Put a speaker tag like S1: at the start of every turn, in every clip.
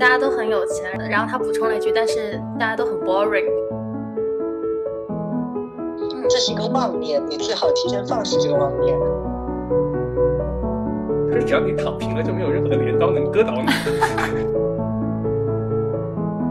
S1: 大家都很有钱，然后他补充了一句，但是大家都很 boring。
S2: 这是一个妄念，你最好提前放弃这个妄念。
S3: 可是只要你躺平了，就没有任何的镰刀能割倒你。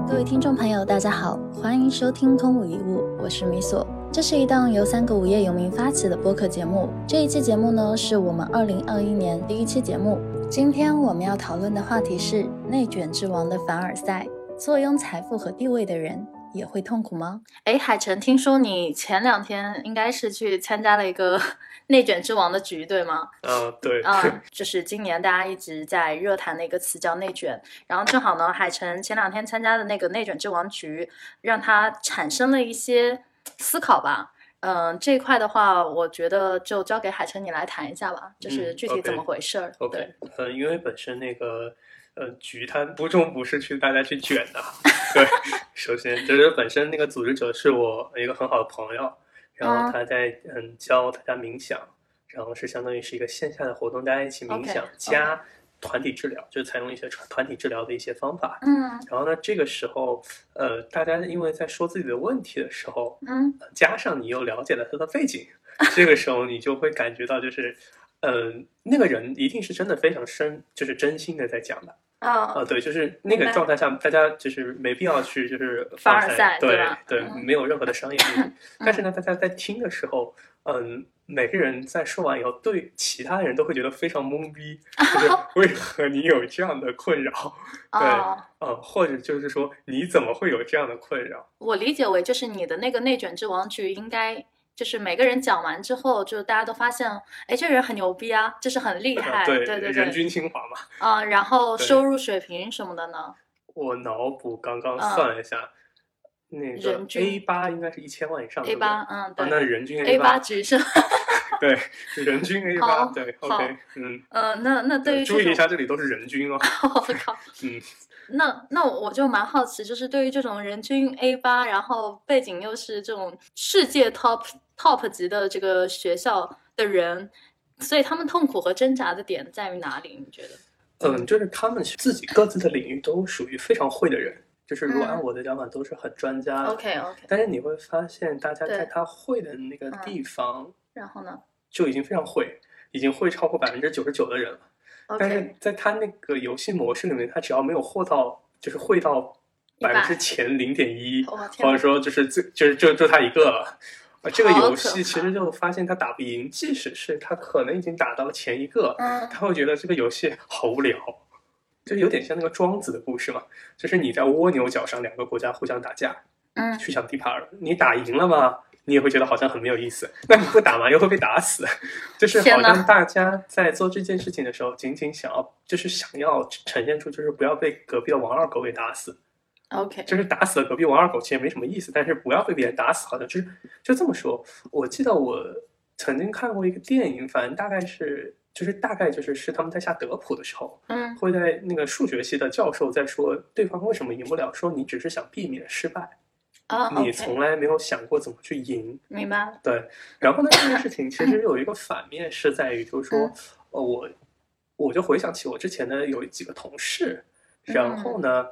S1: 各位听众朋友，大家好，欢迎收听《空无一物》，我是米索。这是一档由三个无业游民发起的播客节目。这一期节目呢，是我们二零二一年第一期节目。今天我们要讨论的话题是内卷之王的凡尔赛。坐拥财富和地位的人也会痛苦吗？哎，海晨，听说你前两天应该是去参加了一个 内卷之王的局，对吗？
S3: 呃，对。
S1: 嗯，就是今年大家一直在热谈的一个词叫内卷。然后正好呢，海晨前两天参加的那个内卷之王局，让他产生了一些思考吧。嗯，这一块的话，我觉得就交给海晨你来谈一下吧，就是具体怎么回事儿。
S3: OK，嗯，因为本身那个呃局它不重不是去大家去卷的，对，首先就是本身那个组织者是我一个很好的朋友，然后他在嗯教大家冥想，然后是相当于是一个线下的活动，大家一起冥想加。团体治疗就是采用一些团团体治疗的一些方法，
S1: 嗯，
S3: 然后呢，这个时候，呃，大家因为在说自己的问题的时候，
S1: 嗯，
S3: 加上你又了解了他的背景，这个时候你就会感觉到，就是，嗯，那个人一定是真的非常深，就是真心的在讲的，
S1: 啊，
S3: 对，就是那个状态下，大家就是没必要去就是
S1: 凡尔赛，
S3: 对对，没有任何的商业利益，但是呢，大家在听的时候，嗯。每个人在说完以后，对其他的人都会觉得非常懵逼，就是为何你有这样的困扰？对，呃，或者就是说你怎么会有这样的困扰？
S1: 我理解为就是你的那个内卷之王局，应该就是每个人讲完之后，就大家都发现，哎，这人很牛逼啊，就是很厉害，对对对，
S3: 人均清华嘛。
S1: 啊，然后 收入水平什么的呢？
S3: 我脑补刚刚算了一下。那个 A 八应该是一千万以上。
S1: A 八，嗯，对，
S3: 那人均
S1: A
S3: 八
S1: 只是，
S3: 对，人均 A 八，对，OK，
S1: 嗯，呃，那那对于
S3: 注意一下，这里都是人均哦。
S1: 我靠，嗯，那那我就蛮好奇，就是对于这种人均 A 八，然后背景又是这种世界 top top 级的这个学校的人，所以他们痛苦和挣扎的点在于哪里？你觉得？
S3: 嗯，就是他们自己各自的领域都属于非常会的人。就是如果按我的讲法，都是很专家。
S1: OK OK。
S3: 但是你会发现，大家在他会的那个地方，
S1: 然后呢，
S3: 就已经非常会，已经会超过百分之九十九的人了。但是在他那个游戏模式里面，他只要没有获到，就是会到百分之前零点一，或者说就是最就是就就他一个了。这个游戏其实就发现他打不赢，即使是他可能已经打到了前一个，他会觉得这个游戏好无聊。就有点像那个庄子的故事嘛，就是你在蜗牛角上，两个国家互相打架，
S1: 嗯，
S3: 去抢地盘你打赢了嘛，你也会觉得好像很没有意思。那你不打嘛，又会被打死。就是好像大家在做这件事情的时候，仅仅想要，就是想要呈现出，就是不要被隔壁的王二狗给打死。
S1: OK，
S3: 就是打死了隔壁王二狗其实没什么意思，但是不要被别人打死，好像就是就这么说。我记得我曾经看过一个电影，反正大概是。就是大概就是是他们在下德普的时候，
S1: 嗯，
S3: 会在那个数学系的教授在说对方为什么赢不了，说你只是想避免失败，
S1: 啊，
S3: 你从来没有想过怎么去赢，
S1: 明白？
S3: 对。然后呢，这件事情 其实有一个反面是在于，就是说，呃，我我就回想起我之前呢有几个同事，然后呢，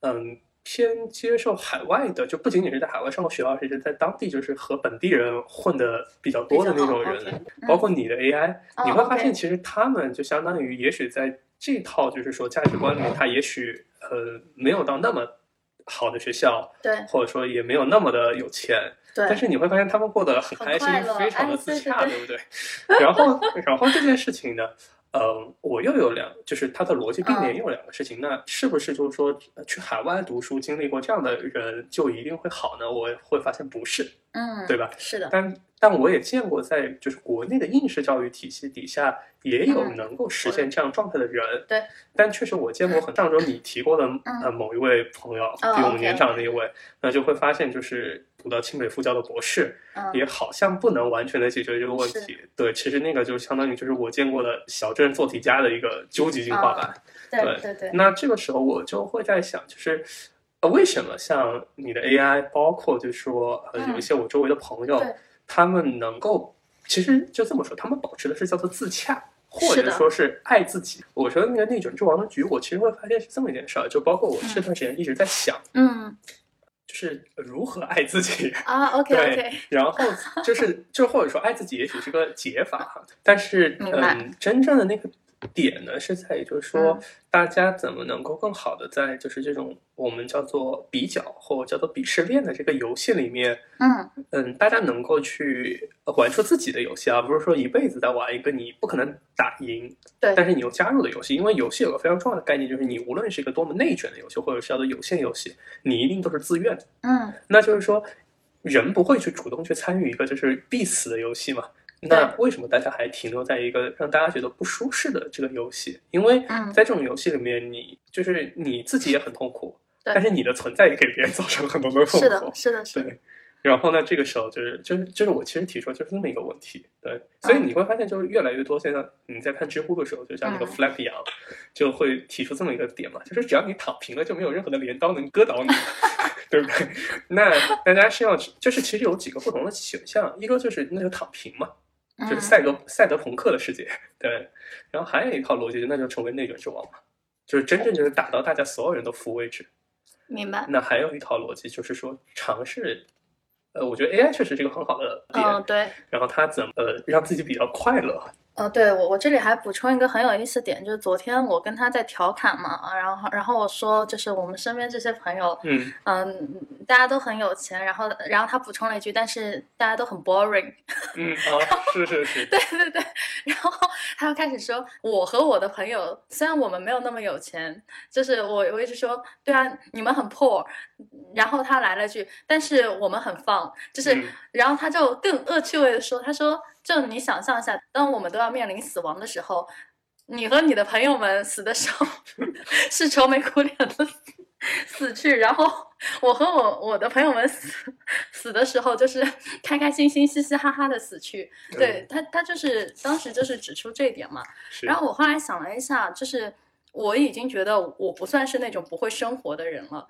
S3: 嗯。偏接受海外的，就不仅仅是在海外上过学而且在当地就是和本地人混的比较多的那种人，包括你的 AI，你会发现其实他们就相当于，也许在这套就是说价值观里面，他也许呃没有到那么好的学校，
S1: 对，
S3: 或者说也没有那么的有钱，
S1: 对，
S3: 但是你会发现他们过得很开心，非常的自洽，对不对？然后，然后这件事情呢？呃，我又有两，就是它的逻辑并联又有两个事情，那是不是就是说去海外读书经历过这样的人就一定会好呢？我会发现不是，
S1: 嗯，
S3: 对吧？
S1: 是的，
S3: 但但我也见过在就是国内的应试教育体系底下也有能够实现这样状态的人，
S1: 对。
S3: 但确实我见过很上周你提过的呃某一位朋友比我们年长的一位，那就会发现就是。读到清北复交的博士，也好像不能完全的解决这个问题。对，其实那个就相当于就是我见过的小镇做题家的一个究极进化版。
S1: 对对对。
S3: 那这个时候我就会在想，就是呃，为什么像你的 AI，包括就是说呃，有一些我周围的朋友，他们能够，其实就这么说，他们保持的是叫做自洽。或者说是爱自己。我觉得那个内卷之王的局，我其实会发现是这么一件事儿，就包括我这段时间一直在想，
S1: 嗯，
S3: 就是如何爱自己
S1: 啊。OK OK，
S3: 然后就是就或者说爱自己，也许是个解法哈，但是嗯，真正的那个。点呢是在于，就是说，大家怎么能够更好的在就是这种我们叫做比较或叫做鄙视链的这个游戏里面，
S1: 嗯
S3: 嗯，大家能够去玩出自己的游戏而不是说一辈子在玩一个你不可能打赢，
S1: 对，
S3: 但是你又加入的游戏。因为游戏有个非常重要的概念，就是你无论是一个多么内卷的游戏，或者是叫做有限游戏，你一定都是自愿的。
S1: 嗯，
S3: 那就是说，人不会去主动去参与一个就是必死的游戏嘛。那为什么大家还停留在一个让大家觉得不舒适的这个游戏？因为在这种游戏里面，你就是你自己也很痛苦，但是你的存在也给别人造成了很多的痛苦。
S1: 是的，是的，是
S3: 的。然后呢，这个时候就是就是就是我其实提出就是那么一个问题，对。所以你会发现，就是越来越多现在你在看知乎的时候，就像那个 Flap 一样，就会提出这么一个点嘛，就是只要你躺平了，就没有任何的镰刀能割倒你，对不对？那大家是要就是其实有几个不同的选项，一个就是那就躺平嘛。就是赛德赛德朋克的世界，对。然后还有一套逻辑，那就成为内卷之王嘛，就是真正就是打到大家所有人都服为止。
S1: 明白。
S3: 那还有一套逻辑，就是说尝试，呃，我觉得 AI 确实是一个很好的点。
S1: 嗯，对。
S3: 然后它怎么呃让自己比较快乐？
S1: 呃，对我我这里还补充一个很有意思点，就是昨天我跟他在调侃嘛，然后然后我说就是我们身边这些朋友，
S3: 嗯。
S1: 嗯，大家都很有钱，然后然后他补充了一句，但是大家都很 boring，
S3: 嗯，哦，是是是，
S1: 对对对，然后他又开始说，我和我的朋友虽然我们没有那么有钱，就是我我一直说，对啊，你们很 poor，然后他来了句，但是我们很放，就是，然后他就更恶趣味的说，他说。就你想象一下，当我们都要面临死亡的时候，你和你的朋友们死的时候 是愁眉苦脸的死去，然后我和我我的朋友们死死的时候就是开开心心、嘻嘻哈哈的死去。对他，他就是当时就是指出这一点嘛。然后我后来想了一下，就是。我已经觉得我不算是那种不会生活的人了，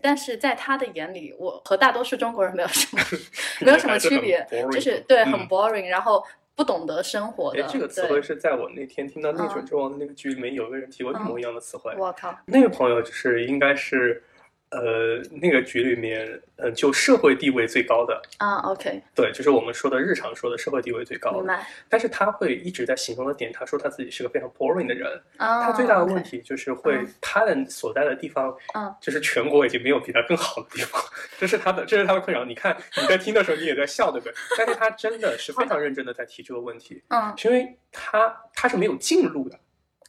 S1: 但是在他的眼里，我和大多数中国人没有什么 没有什么区别，就是对很 boring，然后不懂得生活的。
S3: 这个词汇是在我那天听到《内卷之王》的那个剧里面，有个人提过一模一样的词汇。
S1: 我靠，
S3: 那个朋友就是应该是。呃，那个局里面，嗯，就社会地位最高的
S1: 啊，OK，
S3: 对，就是我们说的日常说的社会地位最高的。
S1: 明白。
S3: 但是他会一直在形容的点，他说他自己是个非常 boring 的人。他最大的问题就是会他的所在的地方，
S1: 嗯，
S3: 就是全国已经没有比他更好的地方。这是他的，这是他的困扰。你看你在听的时候，你也在笑，对不对？但是他真的是非常认真的在提这个问题。
S1: 嗯，
S3: 是因为他他是没有进入的。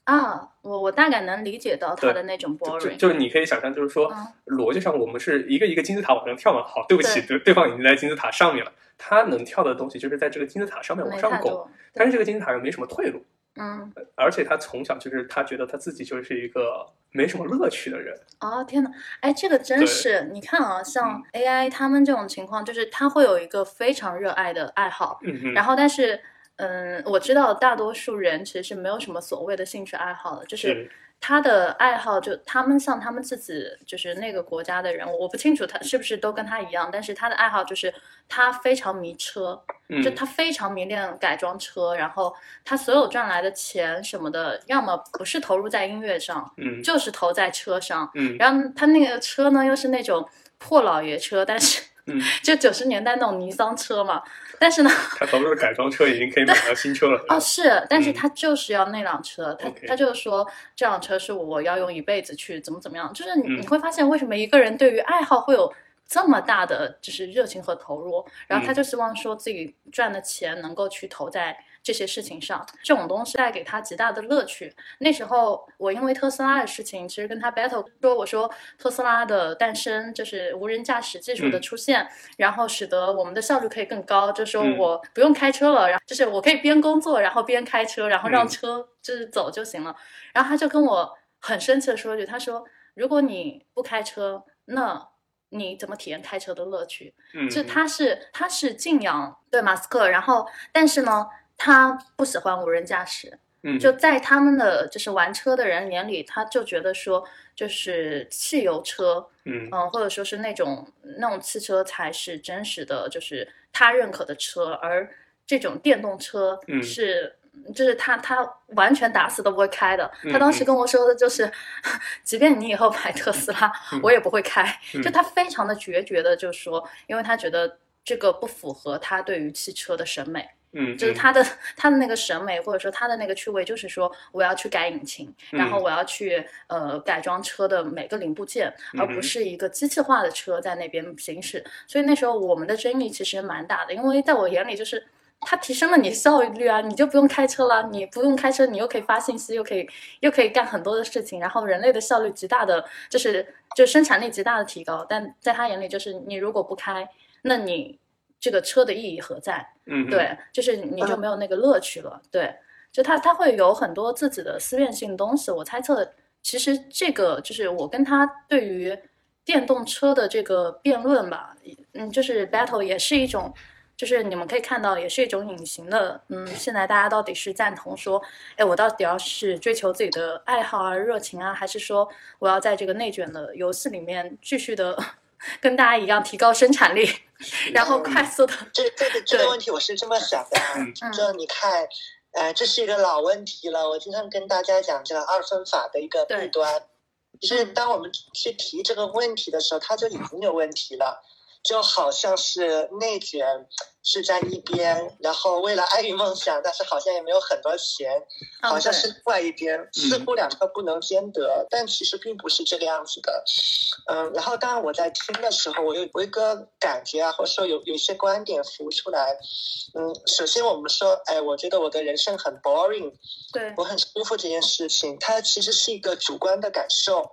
S1: 啊，我我大概能理解到他的那种 boring，
S3: 就是你可以想象，就是说逻辑上我们是一个一个金字塔往上跳嘛。好，对不起，对对方已经在金字塔上面了，他能跳的东西就是在这个金字塔上面往上拱，但是这个金字塔上没什么退路。
S1: 嗯，
S3: 而且他从小就是他觉得他自己就是一个没什么乐趣的人。
S1: 哦天哪，哎，这个真是，你看啊，像 AI 他们这种情况，就是他会有一个非常热爱的爱好，然后但是。嗯，我知道大多数人其实是没有什么所谓的兴趣爱好的，就是。他的爱好就他们像他们自己就是那个国家的人，我不清楚他是不是都跟他一样，但是他的爱好就是他非常迷车，就他非常迷恋改装车，然后他所有赚来的钱什么的，要么不是投入在音乐上，
S3: 嗯，
S1: 就是投在车上，
S3: 嗯，
S1: 然后他那个车呢又是那种破老爷车，但是。
S3: 嗯，
S1: 就九十年代那种尼桑车嘛，但是呢，
S3: 他投入的改装车已经可以买到新车了。哦，
S1: 是，但是他就是要那辆车，他他就是说这辆车是我要用一辈子去怎么怎么样，就是你你会发现为什么一个人对于爱好会有这么大的就是热情和投入，然后他就希望说自己赚的钱能够去投在。这些事情上，这种东西带给他极大的乐趣。那时候，我因为特斯拉的事情，其实跟他 battle 说，我说特斯拉的诞生就是无人驾驶技术的出现，然后使得我们的效率可以更高。就说我不用开车了，然后就是我可以边工作，然后边开车，然后让车就是走就行了。然后他就跟我很生气的说一句，他说：“如果你不开车，那你怎么体验开车的乐趣？”嗯就他是他是敬仰对马斯克，然后但是呢。他不喜欢无人驾驶，
S3: 嗯，
S1: 就在他们的就是玩车的人眼里，他就觉得说，就是汽油车，
S3: 嗯
S1: 嗯，或者说是那种那种汽车才是真实的，就是他认可的车，而这种电动车是就是他他完全打死都不会开的。他当时跟我说的就是，即便你以后买特斯拉，我也不会开。就他非常的决绝的就说，因为他觉得这个不符合他对于汽车的审美。
S3: 嗯，
S1: 就是他的他的那个审美，或者说他的那个趣味，就是说我要去改引擎，然后我要去呃改装车的每个零部件，而不是一个机器化的车在那边行驶。所以那时候我们的争议其实蛮大的，因为在我眼里就是它提升了你效率啊，你就不用开车了，你不用开车，你又可以发信息，又可以又可以干很多的事情，然后人类的效率极大的就是就生产力极大的提高。但在他眼里就是你如果不开，那你。这个车的意义何在？
S3: 嗯，
S1: 对，就是你就没有那个乐趣了。对，就他他会有很多自己的思辨性东西。我猜测，其实这个就是我跟他对于电动车的这个辩论吧，嗯，就是 battle 也是一种，就是你们可以看到，也是一种隐形的。嗯，现在大家到底是赞同说，哎，我到底要是追求自己的爱好啊、热情啊，还是说我要在这个内卷的游戏里面继续的？跟大家一样提高生产力，然后快速的。
S2: 这这个这个问题我是这么想的，就你看，呃，这是一个老问题了。我经常跟大家讲这个二分法的一个弊端，就是当我们去提这个问题的时候，它就已经有问题了。就好像是内卷是在一边，然后为了爱与梦想，但是好像也没有很多钱，好像是另外一边，似乎两个不能兼得，但其实并不是这个样子的。嗯，然后当然我在听的时候，我有我一个感觉啊，或者说有有一些观点浮出来。嗯，首先我们说，哎，我觉得我的人生很 boring，
S1: 对
S2: 我很舒服这件事情，它其实是一个主观的感受。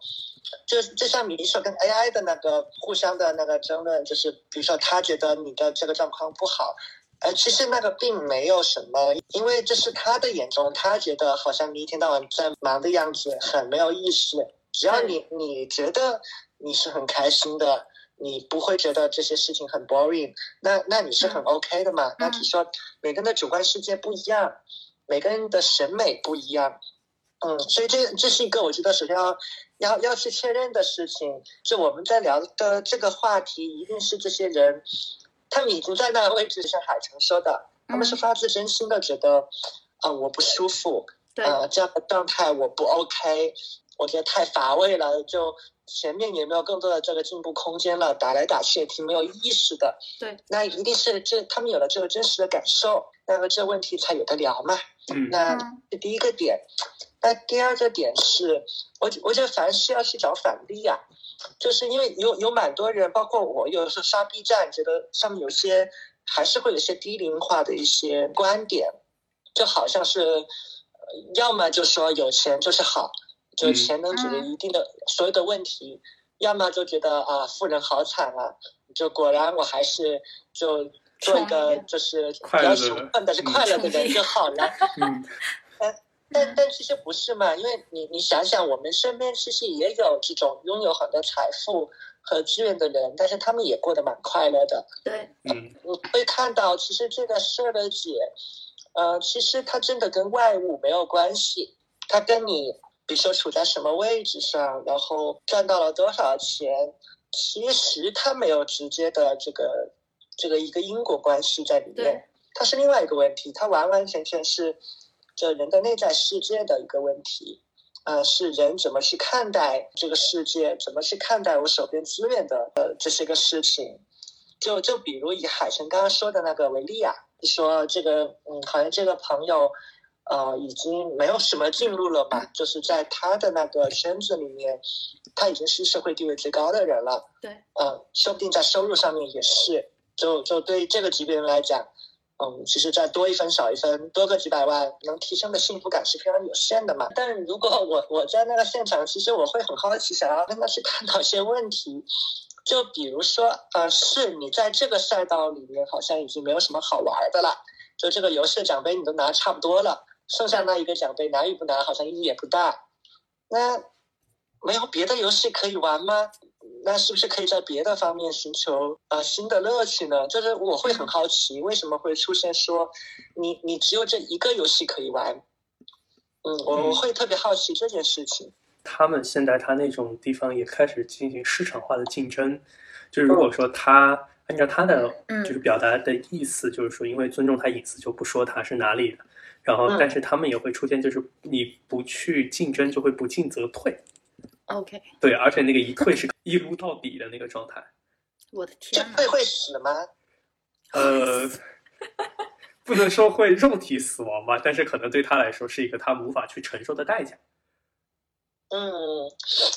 S2: 就就像你说跟 AI 的那个互相的那个争论，就是比如说他觉得你的这个状况不好，呃，其实那个并没有什么，因为这是他的眼中，他觉得好像你一天到晚在忙的样子很没有意思。只要你你觉得你是很开心的，你不会觉得这些事情很 boring，那那你是很 OK 的嘛？那你说每个人的主观世界不一样，每个人的审美不一样。嗯，所以这这是一个我觉得首先要要要去确认的事情。就我们在聊的这个话题，一定是这些人，他们已经在那个位置，像海城说的，他们是发自真心的觉得，啊，我不舒服，
S1: 啊，
S2: 这样的状态我不 OK，我觉得太乏味了，就前面也没有更多的这个进步空间了，打来打去也挺没有意思的。
S1: 对，
S2: 那一定是这他们有了这个真实的感受，那么这问题才有的聊嘛。
S3: 嗯，
S2: 那这第一个点。那第二个点是，我我觉得凡事要去找反例啊，就是因为有有蛮多人，包括我，有时候刷 B 站，觉得上面有些还是会有些低龄化的一些观点，就好像是，要么就说有钱就是好，就钱能解决一定的所有的问题，要么就觉得啊富人好惨啊，就果然我还是就做一个就是比较穷困但是快乐的人就好了。
S3: 嗯。
S2: 但但其实不是嘛，因为你你想想，我们身边其实也有这种拥有很多财富和资源的人，但是他们也过得蛮快乐的。
S1: 对，
S3: 嗯，
S2: 你会看到，其实这个事儿的解，呃，其实它真的跟外物没有关系，它跟你比如说处在什么位置上，然后赚到了多少钱，其实它没有直接的这个这个一个因果关系在里面，它是另外一个问题，它完完全全是。这人的内在世界的一个问题，呃，是人怎么去看待这个世界，怎么去看待我手边资源的呃这些个事情。就就比如以海神刚刚说的那个为例啊，说这个嗯，好像这个朋友呃已经没有什么进入了吧，就是在他的那个圈子里面，他已经是社会地位最高的人了。
S1: 对，
S2: 嗯，说不定在收入上面也是。就就对这个级别人来讲。嗯，其实再多一分少一分，多个几百万，能提升的幸福感是非常有限的嘛。但如果我我在那个现场，其实我会很好奇，想要跟他去探讨一些问题。就比如说，呃，是你在这个赛道里面好像已经没有什么好玩的了，就这个游戏的奖杯你都拿差不多了，剩下那一个奖杯拿与不拿好像意义也不大。那没有别的游戏可以玩吗？那是不是可以在别的方面寻求啊新的乐趣呢？就是我会很好奇，为什么会出现说你你只有这一个游戏可以玩？嗯，我我会特别好奇这件事情。
S3: 他们现在他那种地方也开始进行市场化的竞争，就是如果说他按照他的就是表达的意思，就是说因为尊重他隐私就不说他是哪里的，然后
S2: 嗯
S3: 但是他们也会出现，就是你不去竞争，就会不进则退。
S1: OK，
S3: 对，而且那个一退是一撸到底的那个状态。
S1: 我的天呐，
S2: 会会死吗？
S3: 呃，不能说会肉体死亡吧，但是可能对他来说是一个他无法去承受的代价。
S2: 嗯，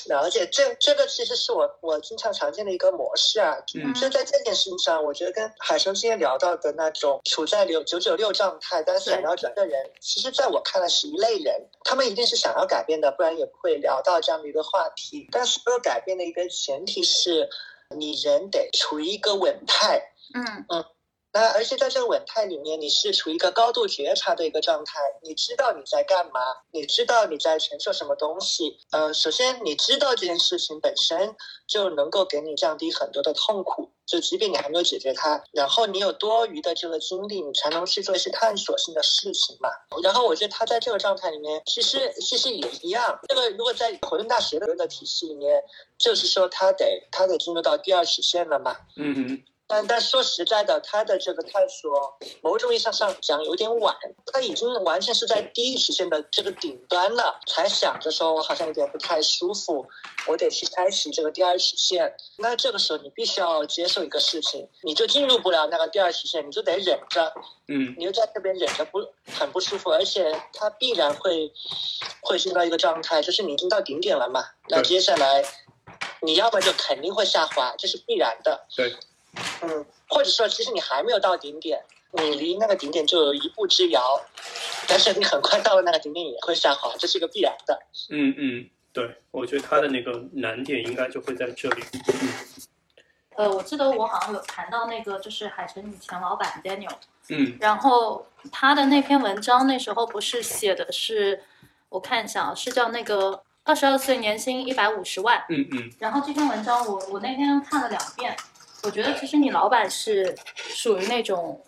S2: 了解。这这个其实是我我经常常见的一个模式啊。
S3: 嗯
S2: 就在这件事情上，我觉得跟海生之前聊到的那种处在九九九六状态但是想要转的人，其实在我看来是一类人。他们一定是想要改变的，不然也不会聊到这样的一个话题。但所有改变的一个前提是，你人得处于一个稳态。
S1: 嗯嗯
S2: 那而且在这个稳态里面，你是处于一个高度觉察的一个状态，你知道你在干嘛，你知道你在承受什么东西。呃，首先你知道这件事情本身就能够给你降低很多的痛苦，就即便你还没有解决它，然后你有多余的这个精力，你才能去做一些探索性的事情嘛。然后我觉得他在这个状态里面，其实其实也一样。这个如果在混沌大学的体系里面，就是说他得他得进入到第二曲线了嘛。
S3: 嗯哼，
S2: 但但说实在的，他的这个探索，某种意义上上讲有点晚，他已经完全是在第一曲线的这个顶端了，才想着说我好像有点不太舒服，我得去开启这个第二曲线。那这个时候你必须要接受一个事情，你就进入不了那个第二曲线，你就得忍着，
S3: 嗯
S2: 你就在这边忍着不很不舒服，而且他必然会会进到一个状态，就是你已经到顶点了嘛，那接下来你要么就肯定会下滑，这是必然的。
S3: 对，
S2: 嗯，或者说其实你还没有到顶点，你离那个顶点就有一步之遥，但是你很快到了那个顶点也会下滑，这是一个必然的。
S3: 嗯嗯，对，我觉得他的那个难点应该就会在这里。
S1: 呃，我记得我好像有谈到那个，就是海城以前老板 Daniel，
S3: 嗯
S1: 然后他的那篇文章那时候不是写的是，我看一下啊，是叫那个二十二岁年薪一百五十万。
S3: 嗯嗯
S1: 然后这篇文章我我那天看了两遍，我觉得其实你老板是属于那种，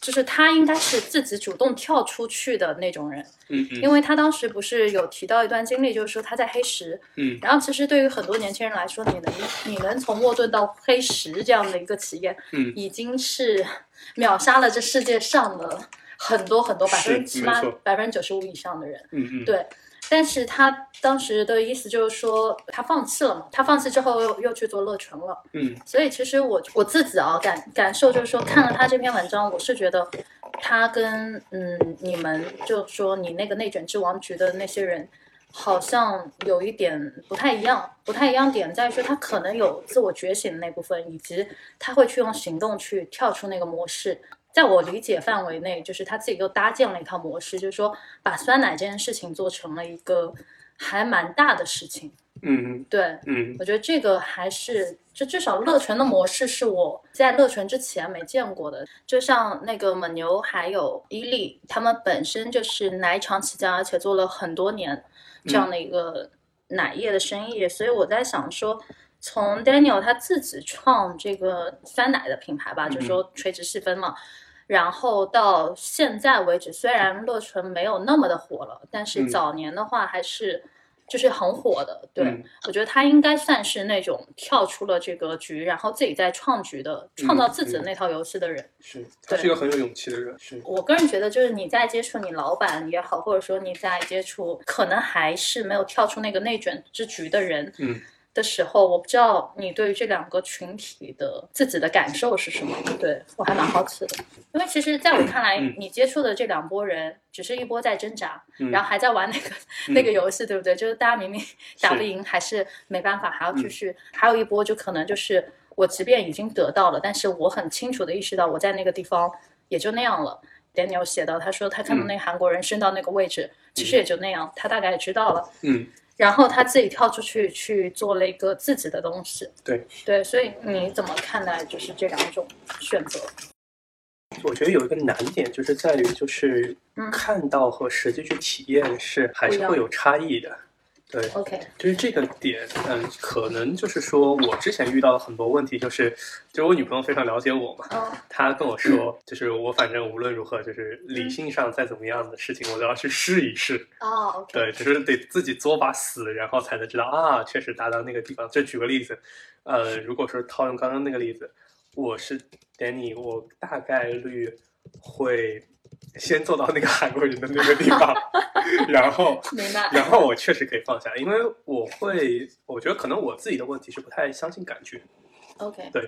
S1: 就是他应该是自己主动跳出去的那种人，
S3: 嗯嗯
S1: 因为他当时不是有提到一段经历，就是说他在黑石，
S3: 嗯。
S1: 然后其实对于很多年轻人来说，你能你能从沃顿到黑石这样的一个企业，
S3: 嗯，
S1: 已经是 秒杀了这世界上的很多很多百分之起码
S3: 没错。
S1: 百分之九十五以上的人。
S3: 嗯嗯，
S1: 对，但是他当时的意思就是说他放弃了嘛，他放弃之后又又去做乐纯了。
S3: 嗯
S1: 所以其实我我自己啊感感受就是说，看了他这篇文章，我是觉得他跟嗯你们就说你那个内卷之王局的那些人。好像有一点不太一样，不太一样点在于说他可能有自我觉醒的那部分，以及他会去用行动去跳出那个模式。在我理解范围内，就是他自己又搭建了一套模式，就是说把酸奶这件事情做成了一个还蛮大的事情。
S3: 嗯
S1: 对，
S3: 嗯
S1: 我觉得这个还是，就至少乐纯的模式是我在乐纯之前没见过的。就像那个蒙牛还有伊利，他们本身就是奶厂起家，而且做了很多年这样的一个奶业的生意，所以我在想说。从 Daniel 他自己创这个酸奶的品牌吧，就说垂直细分嘛，然后到现在为止，虽然乐纯没有那么的火了，但是
S3: 嗯
S1: 早年的话还是就是很火的。对、
S3: 嗯
S1: 我觉得他应该算是那种跳出了这个局，然后自己在创局的，创造自己的那套游戏的人。
S3: 是，他是一个很有勇气的人。是，
S1: 我个人觉得，就是你在接触你老板也好，或者说你在接触可能还是没有跳出那个内卷之局的人，
S3: 嗯。
S1: 的时候，我不知道你对于这两个群体的自己的感受是什么？对我还蛮好奇的，因为其实在我看来，
S3: 嗯
S1: 你接触的这两波人，只是一波在挣扎，
S3: 嗯
S1: 然后还在玩那个、
S3: 嗯
S1: 那个游戏，对不对？就是大家明明打不赢，还是没办法，还要继续。还有一波就可能就是我即便已经得到了，但是我很清楚的意识到我在那个地方也就那样了。Daniel 写到，他说他看到那个韩国人升到那个位置，其实也就那样，他大概也知道了。
S3: 嗯
S1: 然后他自己跳出去去做了一个自己的东西。
S3: 对
S1: 对，所以你怎么看待就是这两种选择？
S3: 我觉得有一个难点就是在于，就是
S1: 嗯
S3: 看到和实际去体验是还是会有差异的。对
S1: ，OK，
S3: 就是这个点，嗯，可能就是说我之前遇到了很多问题，就是，就是我女朋友非常了解我嘛，
S1: 嗯
S3: 她跟我说，就是我反正无论如何，就是理性上再怎么样的事情，我都要去试一试。
S1: 哦
S3: 对，就是得自己作把死，然后才能知道啊，确实达到那个地方。就举个例子，呃，如果说套用刚刚那个例子，我是 Danny，我大概率会先做到那个韩国人的那个地方，然后，然后我确实可以放下，因为我会，我觉得可能我自己的问题是不太相信感觉
S1: ，OK，
S3: 对，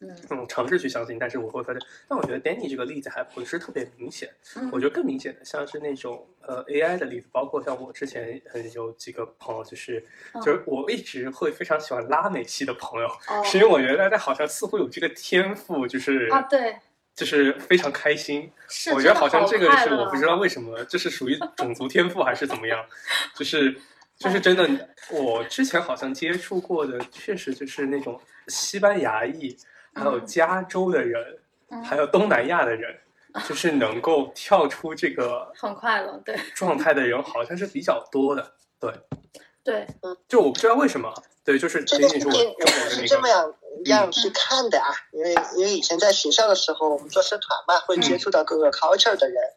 S1: 嗯。
S3: 嗯，尝试去相信，但是我会发现，但我觉得 Danny 这个例子还不是特别明显，
S1: 嗯，
S3: 我觉得更明显的像是那种呃 AI 的例子，包括像我之前嗯有几个朋友，就是
S1: 嗯。
S3: 就是我一直会非常喜欢拉美系的朋友，
S1: 哦。
S3: 是因为我觉得大家好像似乎有这个天赋，就是
S1: 啊，对，
S3: 就是非常开心。
S1: 是，
S3: 我觉得好像这个是我不知道为什么，这是属于种族天赋还是怎么样，就是就是真的，我之前好像接触过的，确实就是那种西班牙裔，还有
S1: 嗯
S3: 加州的人，
S1: 嗯
S3: 还有东南亚的人，就是能够跳出这个
S1: 很快乐，对
S3: 状态的人，好像是比较多的。对，
S1: 对，
S3: 就我不知道为什么，对，就是
S2: 这
S3: 仅仅是
S2: 我
S3: 我中国的
S2: 是
S3: 那个，
S2: 这么样样去看的啊，因为因为以前在学校的时候，我们做社团嘛，会接触到各个 culture 的人。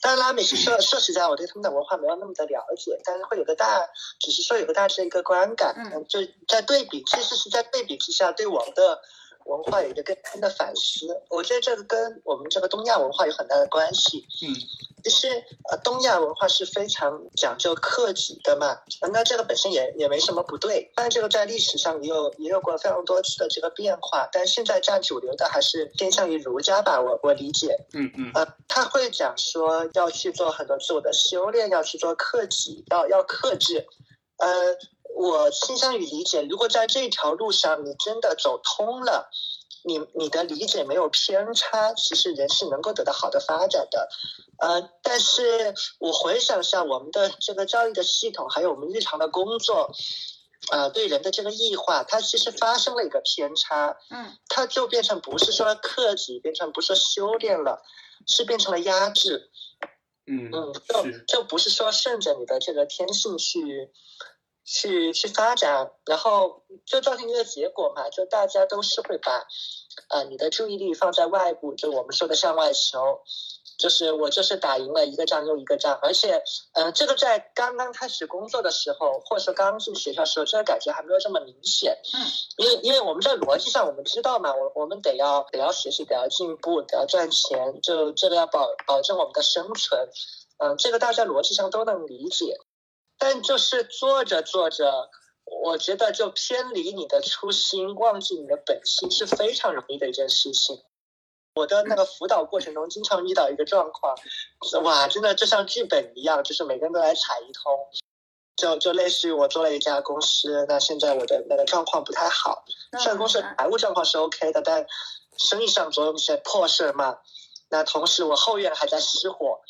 S2: 当然，拉美是说说实在，我对他们的文化没有那么的了解，但是会有个大，只是说有个大致的一个观感。就在对比，其实是在对比之下，对我们的文化有一个更深的反思。我觉得这个跟我们这个东亚文化有很大的关系。
S3: 嗯。
S2: 就是呃，东亚文化是非常讲究克己的嘛，呃那这个本身也也没什么不对，但这个在历史上也有也有过非常多次的这个变化，但现在占主流的还是偏向于儒家吧，我我理解，
S3: 嗯嗯。
S2: 呃，他会讲说要去做很多自我的修炼，要去做克己，要要克制，呃，我倾向于理解，如果在这条路上你真的走通了。你你的理解没有偏差，其实人是能够得到好的发展的。呃，但是我回想一下我们的这个教育的系统，还有我们日常的工作，呃，对人的这个异化，它其实发生了一个偏差，
S1: 嗯
S2: 它就变成不是说克己，变成不是说修炼了，是变成了压制。
S3: 嗯
S2: 嗯，就就不是说顺着你的这个天性去去去发展，然后就造成一个结果嘛，就大家都是会把呃你的注意力放在外部，就我们说的向外求。就是我就是打赢了一个仗又一个仗，而且，呃，这个在刚刚开始工作的时候，或者说刚进学校的时候，这个感觉还没有这么明显。
S1: 嗯，
S2: 因为因为我们在逻辑上我们知道嘛，我我们得要得要学习，得要进步，得要赚钱，就这个要保保证我们的生存。嗯，这个大家逻辑上都能理解，但就是做着做着，我觉得就偏离你的初心，忘记你的本心是非常容易的一件事情。我的那个辅导过程中，经常遇到一个状况，哇，真的就像剧本一样，就是每个人都来踩一通，就就类似于我做了一家公司，那现在我的那个状况不太好，虽然公司的财务状况是 OK 的，但生意上总有一些破事儿嘛。那同时我后院还在失火，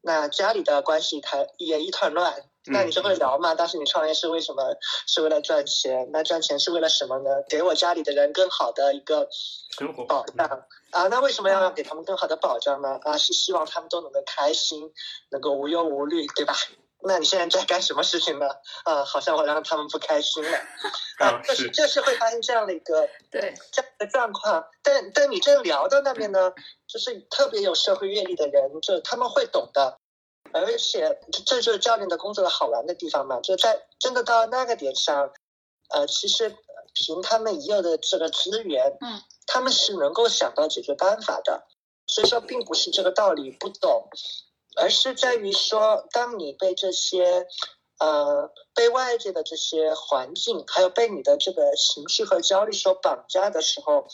S2: 那家里的关系它也一团乱。那你就会聊嘛？当时你创业是为什么？是为了赚钱？那赚钱是为了什么呢？给我家里的人更好的一个
S3: 生活
S2: 保障啊。那为什么要给他们更好的保障呢？啊，是希望他们都能够开心，能够无忧无虑，对吧？那你现在在干什么事情呢？啊，好像我让他们不开心了。啊，就是就是会发生这样的一个
S1: 对
S2: 这样的状况。但但你真聊到那边呢，就是特别有社会阅历的人，就他们会懂的。而且这就是教练的工作的好玩的地方嘛，就在真的到那个点上，呃，其实凭他们已有的这个资源，
S1: 嗯，
S2: 他们是能够想到解决办法的。所以说，并不是这个道理不懂，而是在于说，当你被这些呃被外界的这些环境，还有被你的这个情绪和焦虑所绑架的时候，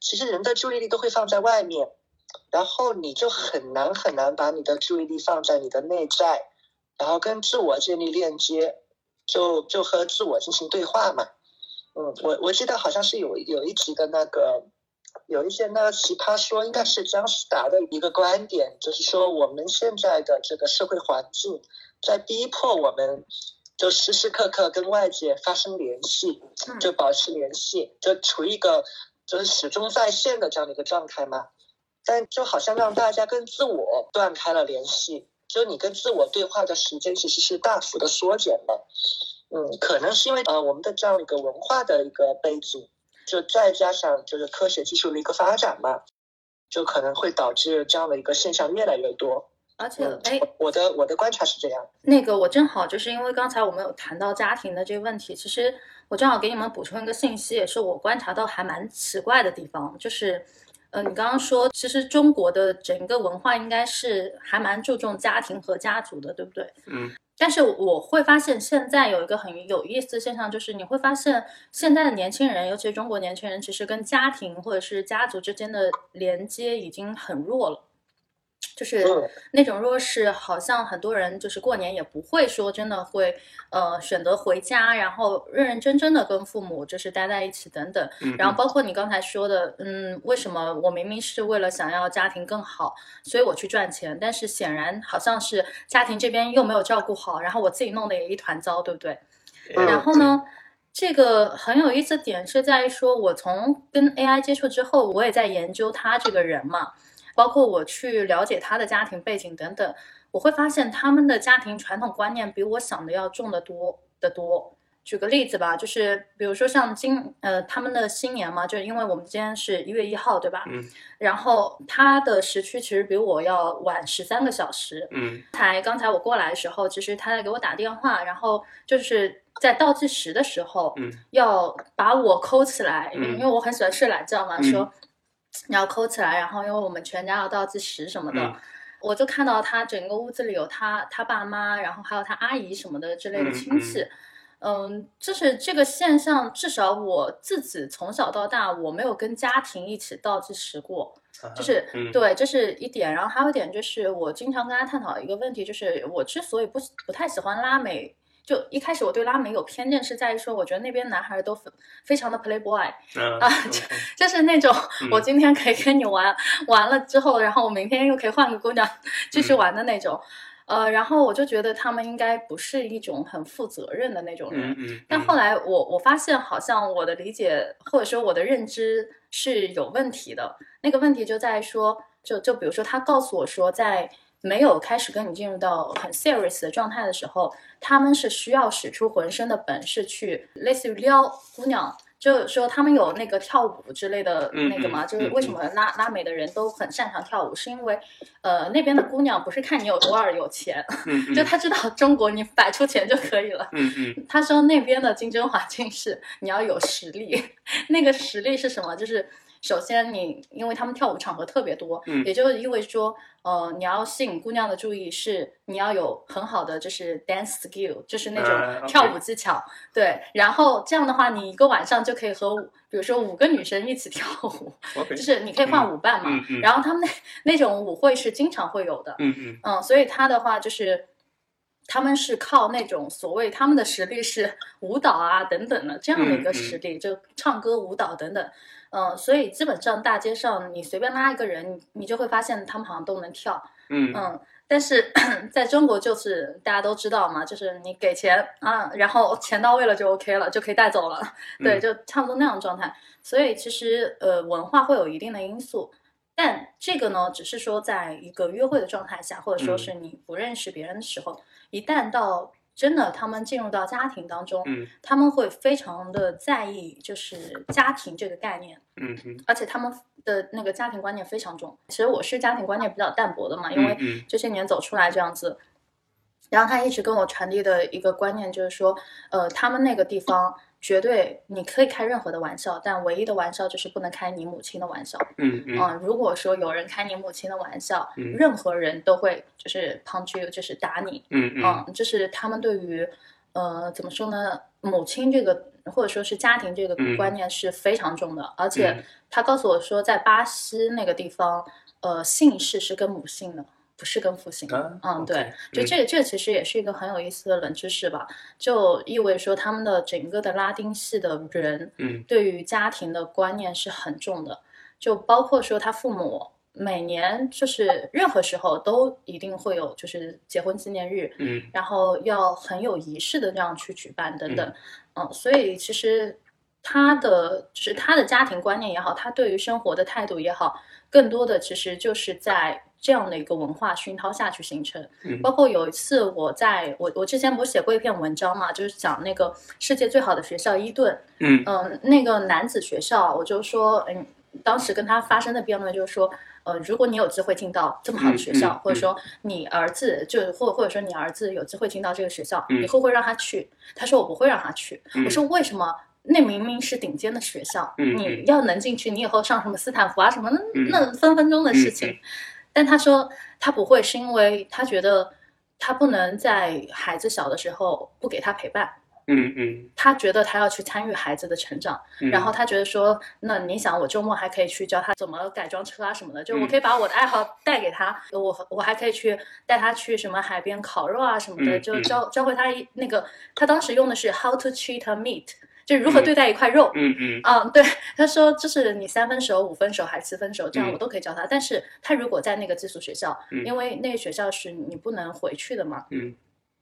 S2: 其实人的注意力都会放在外面。然后你就很难很难把你的注意力放在你的内在，然后跟自我建立链接，就就和自我进行对话嘛。嗯，我我记得好像是有有一集的那个，有一些那个奇葩说，应该是姜思达的一个观点，就是说我们现在的这个社会环境在逼迫我们，就时时刻刻跟外界发生联系，就保持联系，就处于一个就是始终在线的这样的一个状态嘛。但就好像让大家跟自我断开了联系，就你跟自我对话的时间其实是大幅的缩减了。嗯，可能是因为呃我们的这样一个文化的一个背景，就再加上就是科学技术的一个发展嘛，就可能会导致这样的一个现象越来越多。
S1: 而且，哎、
S2: 嗯，我的我的观察是这样。
S1: 那个我正好就是因为刚才我们有谈到家庭的这个问题，其实我正好给你们补充一个信息，也是我观察到还蛮奇怪的地方，就是。呃，你刚刚说，其实中国的整个文化应该是还蛮注重家庭和家族的，对不对？
S3: 嗯。
S1: 但是我会发现，现在有一个很有意思的现象，就是你会发现现在的年轻人，尤其是中国年轻人，其实跟家庭或者是家族之间的连接已经很弱了。就是那种弱势，好像很多人就是过年也不会说真的会，呃，选择回家，然后认认真真的跟父母就是待在一起等等。然后包括你刚才说的，嗯，为什么我明明是为了想要家庭更好，所以我去赚钱，但是显然好像是家庭这边又没有照顾好，然后我自己弄得也一团糟，对不对？然后呢，这个很有意思的点是在于说，我从跟 AI 接触之后，我也在研究他这个人嘛。包括我去了解他的家庭背景等等，我会发现他们的家庭传统观念比我想的要重得多得多。举个例子吧，就是比如说像今呃他们的新年嘛，就因为我们今天是一月一号，对吧？
S3: 嗯。
S1: 然后他的时区其实比我要晚十三个小时。
S3: 嗯。
S1: 才刚才我过来的时候，其实他在给我打电话，然后就是在倒计时的时候，
S3: 嗯，
S1: 要把我抠起来，
S3: 嗯，
S1: 因为我很喜欢睡懒觉嘛，说。然后抠起来，然后因为我们全家要倒计时什么的，我就看到他整个屋子里有他他爸妈，然后还有他阿姨什么的之类的亲戚，嗯，就是这个现象，至少我自己从小到大我没有跟家庭一起倒计时过，就是对，这是一点。然后还有一点就是，我经常跟他探讨一个问题，就是我之所以不不太喜欢拉美。就一开始我对拉美有偏见，是在于说我觉得那边男孩都非非常的 playboy 啊，就就是那种我今天可以跟你玩完了之后，然后我明天又可以换个姑娘继续玩的那种，呃，然后我就觉得他们应该不是一种很负责任的那种人。但后来我我发现好像我的理解或者说我的认知是有问题的，那个问题就在于说，就就比如说他告诉我说在。没有开始跟你进入到很 serious 的状态的时候，他们是需要使出浑身的本事去类似于撩姑娘，就是说他们有那个跳舞之类的那个嘛，就是为什么拉拉美的人都很擅长跳舞，是因为呃那边的姑娘不是看你有多少有钱，就他知道中国你摆出钱就可以了。
S3: 嗯嗯，
S1: 他说那边的竞争环境是你要有实力，那个实力是什么？就是。首先，你因为他们跳舞场合特别多，
S3: 嗯，
S1: 也就意味着说，呃，你要吸引姑娘的注意，是你要有很好的就是 dance skill，就是那种跳舞技巧，对。然后这样的话，你一个晚上就可以和比如说五个女生一起跳舞，就是你可以换舞伴嘛。然后他们那那种舞会是经常会有的，
S3: 嗯嗯
S1: 嗯，所以他的话就是他们是靠那种所谓他们的实力是舞蹈啊等等的这样的一个实力，就唱歌、舞蹈等等。嗯，所以基本上大街上你随便拉一个人，你你就会发现他们好像都能跳。
S3: 嗯
S1: 嗯，但是 在中国就是大家都知道嘛，就是你给钱啊，然后钱到位了就 OK 了，就可以带走了。对，就差不多那样的状态。所以其实呃，文化会有一定的因素，但这个呢，只是说在一个约会的状态下，或者说是你不认识别人的时候，一旦到。真的，他们进入到家庭当中，
S3: 嗯，
S1: 他们会非常的在意，就是家庭这个概念，
S3: 嗯嗯，
S1: 而且他们的那个家庭观念非常重。其实我是家庭观念比较淡薄的嘛，因为这些年走出来这样子，然后他一直跟我传递的一个观念就是说，呃，他们那个地方。绝对，你可以开任何的玩笑，但唯一的玩笑就是不能开你母亲的玩笑。
S3: 嗯
S1: 嗯。如果说有人开你母亲的玩笑，任何人都会就是 punch you，就是打你。
S3: 嗯
S1: 嗯。就是他们对于，呃，怎么说呢？母亲这个或者说是家庭这个观念是非常重的，而且他告诉我说，在巴西那个地方，呃，姓氏是跟母姓的。不是跟父姓，嗯，对，就这个，这个其实也是一个很有意思的冷知识吧，就意味着说他们的整个的拉丁系的人，
S3: 嗯，
S1: 对于家庭的观念是很重的，就包括说他父母每年就是任何时候都一定会有就是结婚纪念日，
S3: 嗯，
S1: 然后要很有仪式的这样去举办等等，嗯，所以其实他的就是他的家庭观念也好，他对于生活的态度也好，更多的其实就是在。这样的一个文化熏陶下去形成，包括有一次我在我我之前不是写过一篇文章嘛，就是讲那个世界最好的学校伊顿，
S3: 嗯
S1: 嗯，那个男子学校，我就说，嗯，当时跟他发生的辩论就是说，呃，如果你有机会进到这么好的学校，或者说你儿子就或或者说你儿子有机会进到这个学校，你会不会让他去？他说我不会让他去。我说为什么？那明明是顶尖的学校，
S3: 嗯
S1: 你要能进去，你以后上什么斯坦福啊什么，那
S3: 嗯
S1: 那分分钟的事情。但他说他不会，是因为他觉得他不能在孩子小的时候不给他陪伴，
S3: 嗯嗯。
S1: 他觉得他要去参与孩子的成长。
S3: 嗯，
S1: 然后他觉得说，那你想，我周末还可以去教他怎么改装车啊什么的，就我
S3: 嗯
S1: 可以。把我的爱好带给他，我我还可以去带他去什么海边烤肉啊什么的，就教教会他一那个，他当时用的是 how to treat a meat，就如何对待一块肉。
S3: 嗯嗯。
S1: 嗯，对，他说就是你三分熟、五分熟还是七分熟，这样
S3: 嗯。
S1: 我都可以教他。但是他如果在那个寄宿学校，
S3: 嗯。
S1: 因为那个学校是你不能回去的嘛，
S3: 嗯。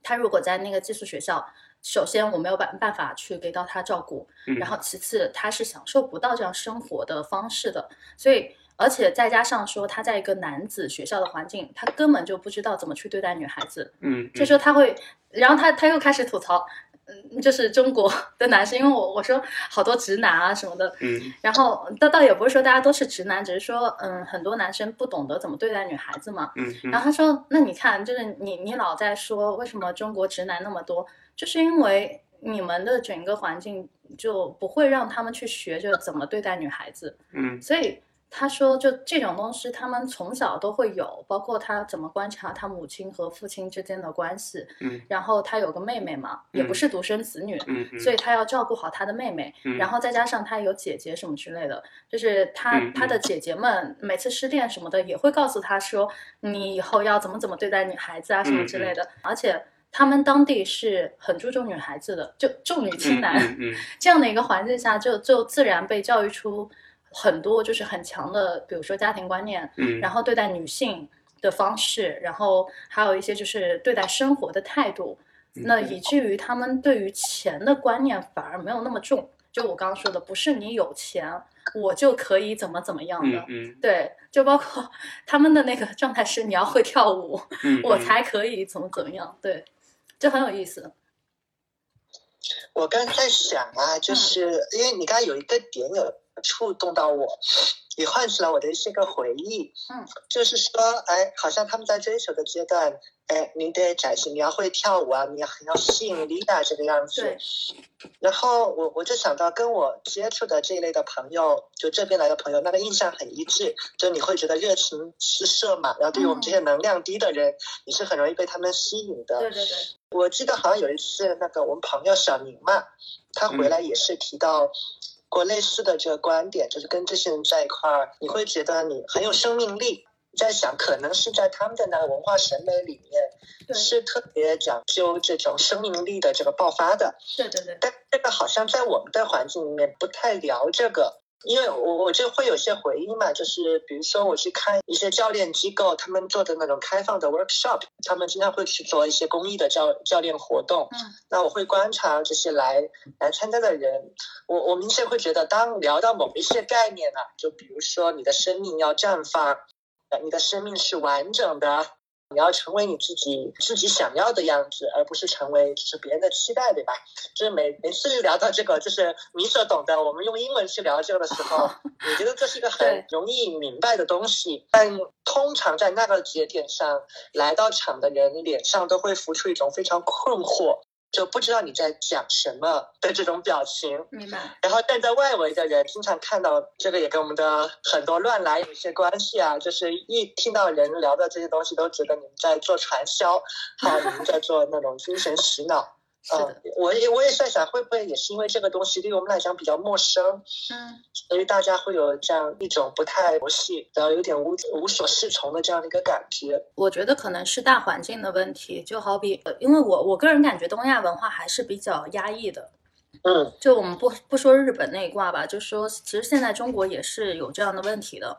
S1: 他如果在那个寄宿学校，首先我没有办办法去给到他照顾，
S3: 嗯，
S1: 然后其次他是享受不到这样生活的方式的，所以而且再加上说他在一个男子学校的环境，他根本就不知道怎么去对待女孩子，
S3: 嗯，
S1: 就说他会，然后他他又开始吐槽，嗯，就是中国 的男生，因为我我说好多直男啊什么的，
S3: 嗯。
S1: 然后倒倒也不是说大家都是直男，只是说嗯很多男生不懂得怎么对待女孩子嘛，
S3: 嗯。嗯。
S1: 然后他说：“那你看，就是你你老在说为什么中国直男那么多，就是因为你们的整个环境就不会让他们去学着怎么对待女孩子，
S3: 嗯。
S1: 所以他说就这种东西他们从小都会有，包括他怎么观察他母亲和父亲之间的关系。
S3: 嗯。
S1: 然后他有个妹妹嘛，也不
S3: 嗯。
S1: 是独生子女，
S3: 嗯嗯，
S1: 所以他要照顾好他的妹妹，
S3: 嗯。
S1: 然后再加上他有姐姐什么之类的，就是他
S3: 嗯
S1: 他的姐姐们每次失恋什么的也会告诉他说，你以后要怎么怎么对待女孩子啊什么之类的，而且他们当地是很注重女孩子的，就重女轻男、
S3: 嗯嗯。
S1: 这样的一个环境下，就就自然被教育出很多就是很强的，比如说家庭观念，
S3: 嗯，
S1: 然后对待女性的方式，然后还有一些就是对待生活的态度，那
S3: 嗯
S1: 以至于他们对于钱的观念反而没有那么重。就我刚刚说的，不是你有钱我就可以怎么怎么样的，
S3: 嗯嗯
S1: 对，就包括 他们的那个状态是你要会跳舞，
S3: 嗯，
S1: 我才可以怎么怎么样，对，就很有意思。
S2: 我刚才在想啊，就是因为你刚才有一个点有触动到我，也唤起了我的一些个回忆。
S1: 嗯，
S2: 就是说，哎，好像他们在追求的阶段，哎，你得展示你要会跳舞啊，你要很有吸引力啊，这个样子
S1: 对。
S2: 然后我我就想到跟我接触的这一类的朋友，就这边来的朋友，那个印象很一致，就你会觉得热情四射嘛，然后对于我们这些能量低的人，你是很容易被他们吸引的。
S1: 对对对，
S2: 我记得好像有一次，那个我们朋友小宁嘛，他回来也是提到过类似的这个观点，就是跟这些人在一块儿，你会觉得你很有生命力。在想，可能是在他们的那个文化审美里面，是特别讲究这种生命力的这个爆发的。
S1: 对对对，
S2: 但这个好像在我们的环境里面不太聊这个，因为我我就会有些回忆嘛，就是比如说我去看一些教练机构，他们做的那种开放的 workshop，他们经常会去做一些公益的教教练活动。
S1: 嗯，
S2: 那我会观察这些来来参加的人，我我明显会觉得，当聊到某一些概念啊，就比如说你的生命要绽放，呃你的生命是完整的。你要成为你自己自己想要的样子，而不是成为就是别人的期待，对吧？就是每每次聊到这个，就是你所懂的，我们用英文去聊这个的时候，你觉得这是一个很容易明白的东西，但通常在那个节点上来到场的人脸上都会浮出一种非常困惑，就不知道你在讲什么的这种表情。
S1: 明白。
S2: 然后站在外围的人经常看到这个，也跟我们的很多乱来有一些关系啊。就是一听到人聊的这些东西，都觉得你们在做传销，还 有你们在做那种精神洗脑。
S1: 是的，
S2: 嗯，我也我也在想，会不会也是因为这个东西对于我们来讲比较陌生，
S1: 嗯，
S2: 所以大家会有这样一种不太熟悉，然后有点无无所适从的这样的一个感觉。
S1: 我觉得可能是大环境的问题，就好比，呃因为我我个人感觉东亚文化还是比较压抑的。
S2: 嗯
S1: 就我们不不说日本那一挂吧，就说其实现在中国也是有这样的问题的。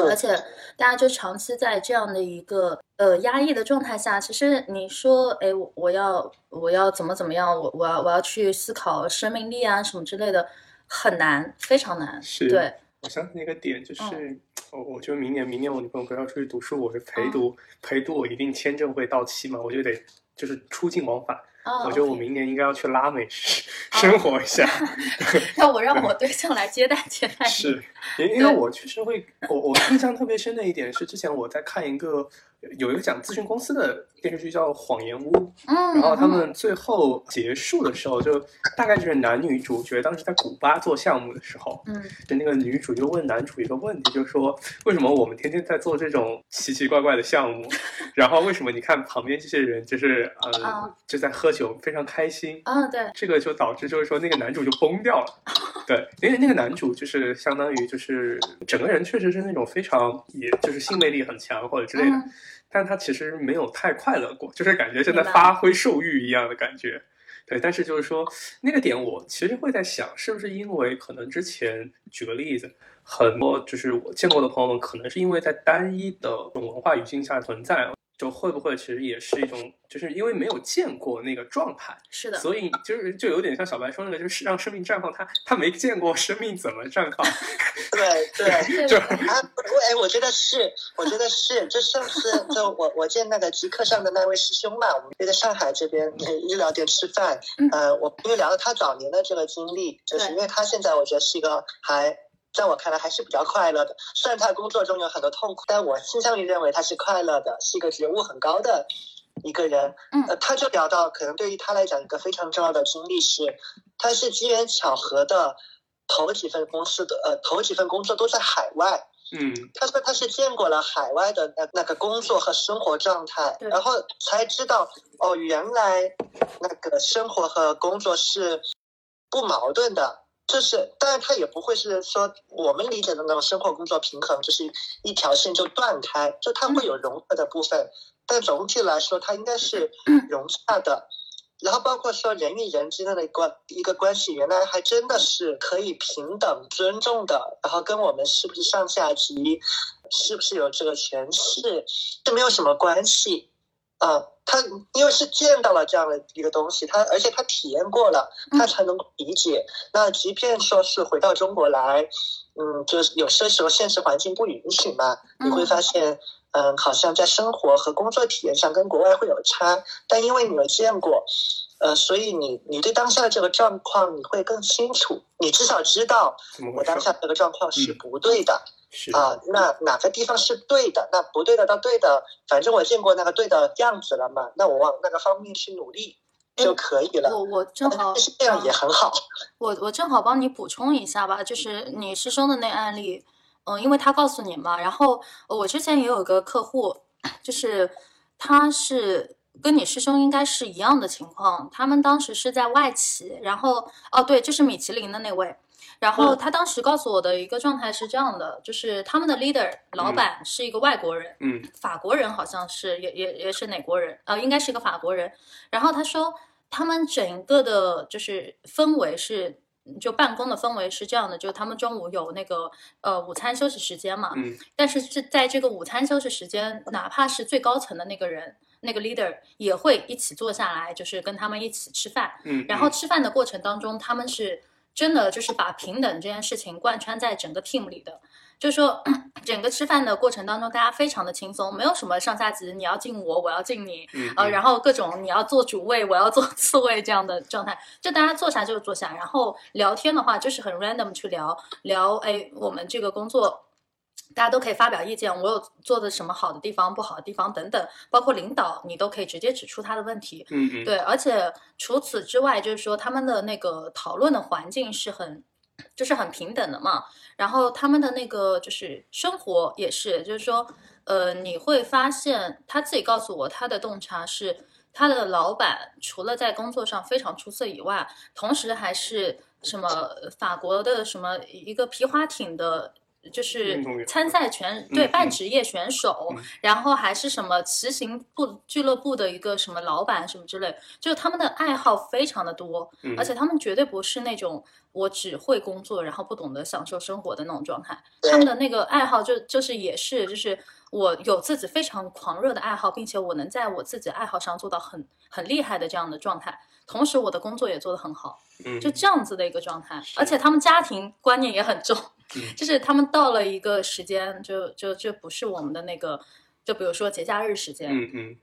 S1: 而
S2: 嗯
S1: 且大家就长期在这样的一个呃压抑的状态下，其实你说，哎，我我要我要怎么怎么样，我我要我要去思考生命力啊什么之类的，很难，非常难。
S3: 是
S1: 对，
S3: 我相信一个点就是，
S1: 嗯
S3: 我我觉得明年明年我女朋友不要出去读书，我是陪
S1: 嗯
S3: 读、陪读，我一定签证会到期嘛，我就得就是出境往返。
S1: 哦
S3: 我觉得我明年应该要去拉美生活一下。
S1: 要我让我对象来接待接待。
S3: 是，因 因为我确实会，我我印象特别深的一点是，之前我在看一个有一个讲咨询公司的电视剧叫《谎言屋》，
S1: 嗯，
S3: 然后他
S1: 嗯
S3: 们最后结束的时候，就大概就是男女主角当时在古巴做项目的时候，
S1: 嗯
S3: 就那个女主就问男主一个问题，就说为什么我们天天在做这种奇奇怪怪的项目，然后为什么你看旁边这些人就是呃、
S1: 啊
S3: 就在喝酒，非常开心，
S1: 嗯对，
S3: 这个就导致就是说那个男主就崩掉了，对，因为那个男主就是相当于就是整个人确实是那种非常也就是性魅力很强或者之类的，
S1: 嗯。
S3: 但他其实没有太快乐过，就是感觉像在发挥兽欲一样的感觉。对，但是就是说那个点，我其实会在想，是不是因为可能之前举个例子，很多就是我见过的朋友们，可能是因为在单一的文化语境下存在，就会不会其实也是一种，就是因为没有见过那个状态，
S1: 是的，
S3: 所以就是就有点像小白说那个，就是让生命绽放，他他没见过生命怎么绽放，
S2: 对 对。
S1: 对
S3: 就
S2: 啊，我哎，我觉得是，我觉得是，就上次就我我见那个极客上的那位师兄嘛，我们约在上海这边呃医疗店吃饭，
S1: 嗯
S2: 呃，我因为聊了他早年的这个经历，就是因为他现在我觉得是一个还。在我看来还是比较快乐的，虽然他工作中有很多痛苦，但我倾向于认为他是快乐的，是一个觉悟很高的一个人。
S1: 嗯
S2: 呃，他就聊到，可能对于他来讲，一个非常重要的经历是，他是机缘巧合的，头几份公司的呃头几份工作都在海外，
S3: 嗯
S2: 他说他是见过了海外的那那个工作和生活状态，然后才知道哦，原来那个生活和工作是不矛盾的。就是，当然他也不会是说我们理解的那种生活工作平衡，就是一条线就断开，就它会有融合的部分，但总体来说，它应该是融洽的。然后包括说人与人之间的关一个关系，原来还真的是可以平等尊重的。然后跟我们是不是上下级，是不是有这个权势，这没有什么关系。啊，他因为是见到了这样的一个东西，他而且他体验过了，他才能够理解。那即便说是回到中国来，嗯，就是有些时候现实环境不允许嘛，你会发现，嗯，好像在生活和工作体验上跟国外会有差，但因为你有见过，呃，所以你你对当下的这个状况你会更清楚，你至少知道？我当下这个状况是
S3: 嗯
S2: 不对的。
S3: 是
S2: 啊，那哪个地方是对的，那不对的到对的，反正我见过那个对的样子了嘛，那我往那个方面去努力就可以了。
S1: 我我正好
S2: 是这样也很好。
S1: 我我正好帮你补充一下吧，就是你师兄的那案例，嗯、因为他告诉你嘛，然后呃我之前也有个客户，就是他是跟你师兄应该是一样的情况，他们当时是在外企，然后哦对，就是米其林的那位。然后
S2: 嗯。
S1: 他当时告诉我的一个状态是这样的，就是他们的 leader 老板是一个外国人，
S3: 嗯。
S1: 法国人好像是，也也也是哪国人，呃，应该是一个法国人。然后他说，他们整个的就是氛围是，就办公的氛围是这样的，就是他们中午有那个呃午餐休息时间嘛，
S3: 嗯。
S1: 但是是在这个午餐休息时间，哪怕是最高层的那个人，那个 leader 也会一起坐下来，就是跟他们一起吃饭。
S3: 嗯，
S1: 然后吃饭的过程当中，他们是真的就是把平等这件事情贯穿在整个 team 里的。就是说，整个吃饭的过程当中，大家非常的轻松，没有什么上下级，你要敬我，我要敬你，
S3: 嗯
S1: 呃，然后各种你要做主位，我要做次位这样的状态，就大家坐下就坐下，然后聊天的话就是很 random 去聊聊，哎，我们这个工作。大家都可以发表意见，我有做的什么好的地方、不好的地方等等，包括领导，你都可以直接指出他的问题。
S3: 嗯嗯
S1: 对，而且除此之外，就是说他们的那个讨论的环境是很，就是很平等的嘛。然后他们的那个就是生活也是，就是说，呃，你会发现他自己告诉我，他的洞察是他的老板除了在工作上非常出色以外，同时还是什么法国的什么一个皮划艇的。就是参赛选对半职业选手，
S3: 嗯
S1: 然后还是什么骑行部俱乐部的一个什么老板什么之类，就是他们的爱好非常的多，
S3: 嗯
S1: 而且他们绝对不是那种我只会工作，然后不懂得享受生活的那种状态。他们的那个爱好就就是也是就是我有自己非常狂热的爱好，并且我能在我自己爱好上做到很很厉害的这样的状态，同时我的工作也做得很好，
S3: 嗯。
S1: 就这样子的一个状态。而且他们家庭观念也很重，
S3: 嗯。
S1: 就是他们到了一个时间，就就就不是我们的那个，就比如说节假日时间，
S3: 嗯嗯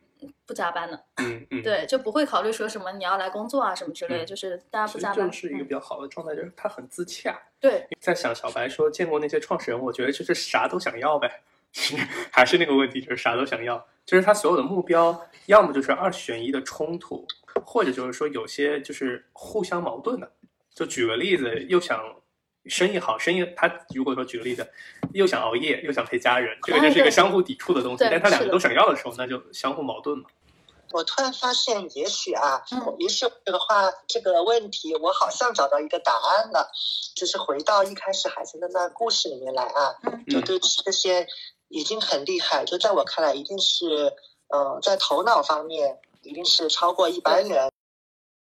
S1: 不加班的，
S3: 嗯嗯，
S1: 对，就不会考虑说什么你要来工作啊什么之类的，
S3: 嗯
S1: 就是大家不加班。
S3: 这是一个
S1: 嗯
S3: 比较好的状态，就是他很自洽。
S1: 对，
S3: 在想小白说见过那些创始人，我觉得就是啥都想要呗，还是那个问题，就是啥都想要，就是他所有的目标，要么就是二选一的冲突，或者就是说有些就是互相矛盾的。就举个例子，又想生意好，生意他如果说举个例子，又想熬夜，又想陪家人，这个就是一个相互抵触的东西。
S1: 对
S3: 但他两个都想要的时候，那就相互矛盾嘛。
S2: 我突然发现，也许啊，
S1: 嗯
S2: 也许这个话这个问题，我好像找到一个答案了，就是回到一开始孩子的那故事里面来啊，
S1: 嗯
S2: 就对这些已经很厉害，就在我看来，一定是呃，在头脑方面一定是超过一般人。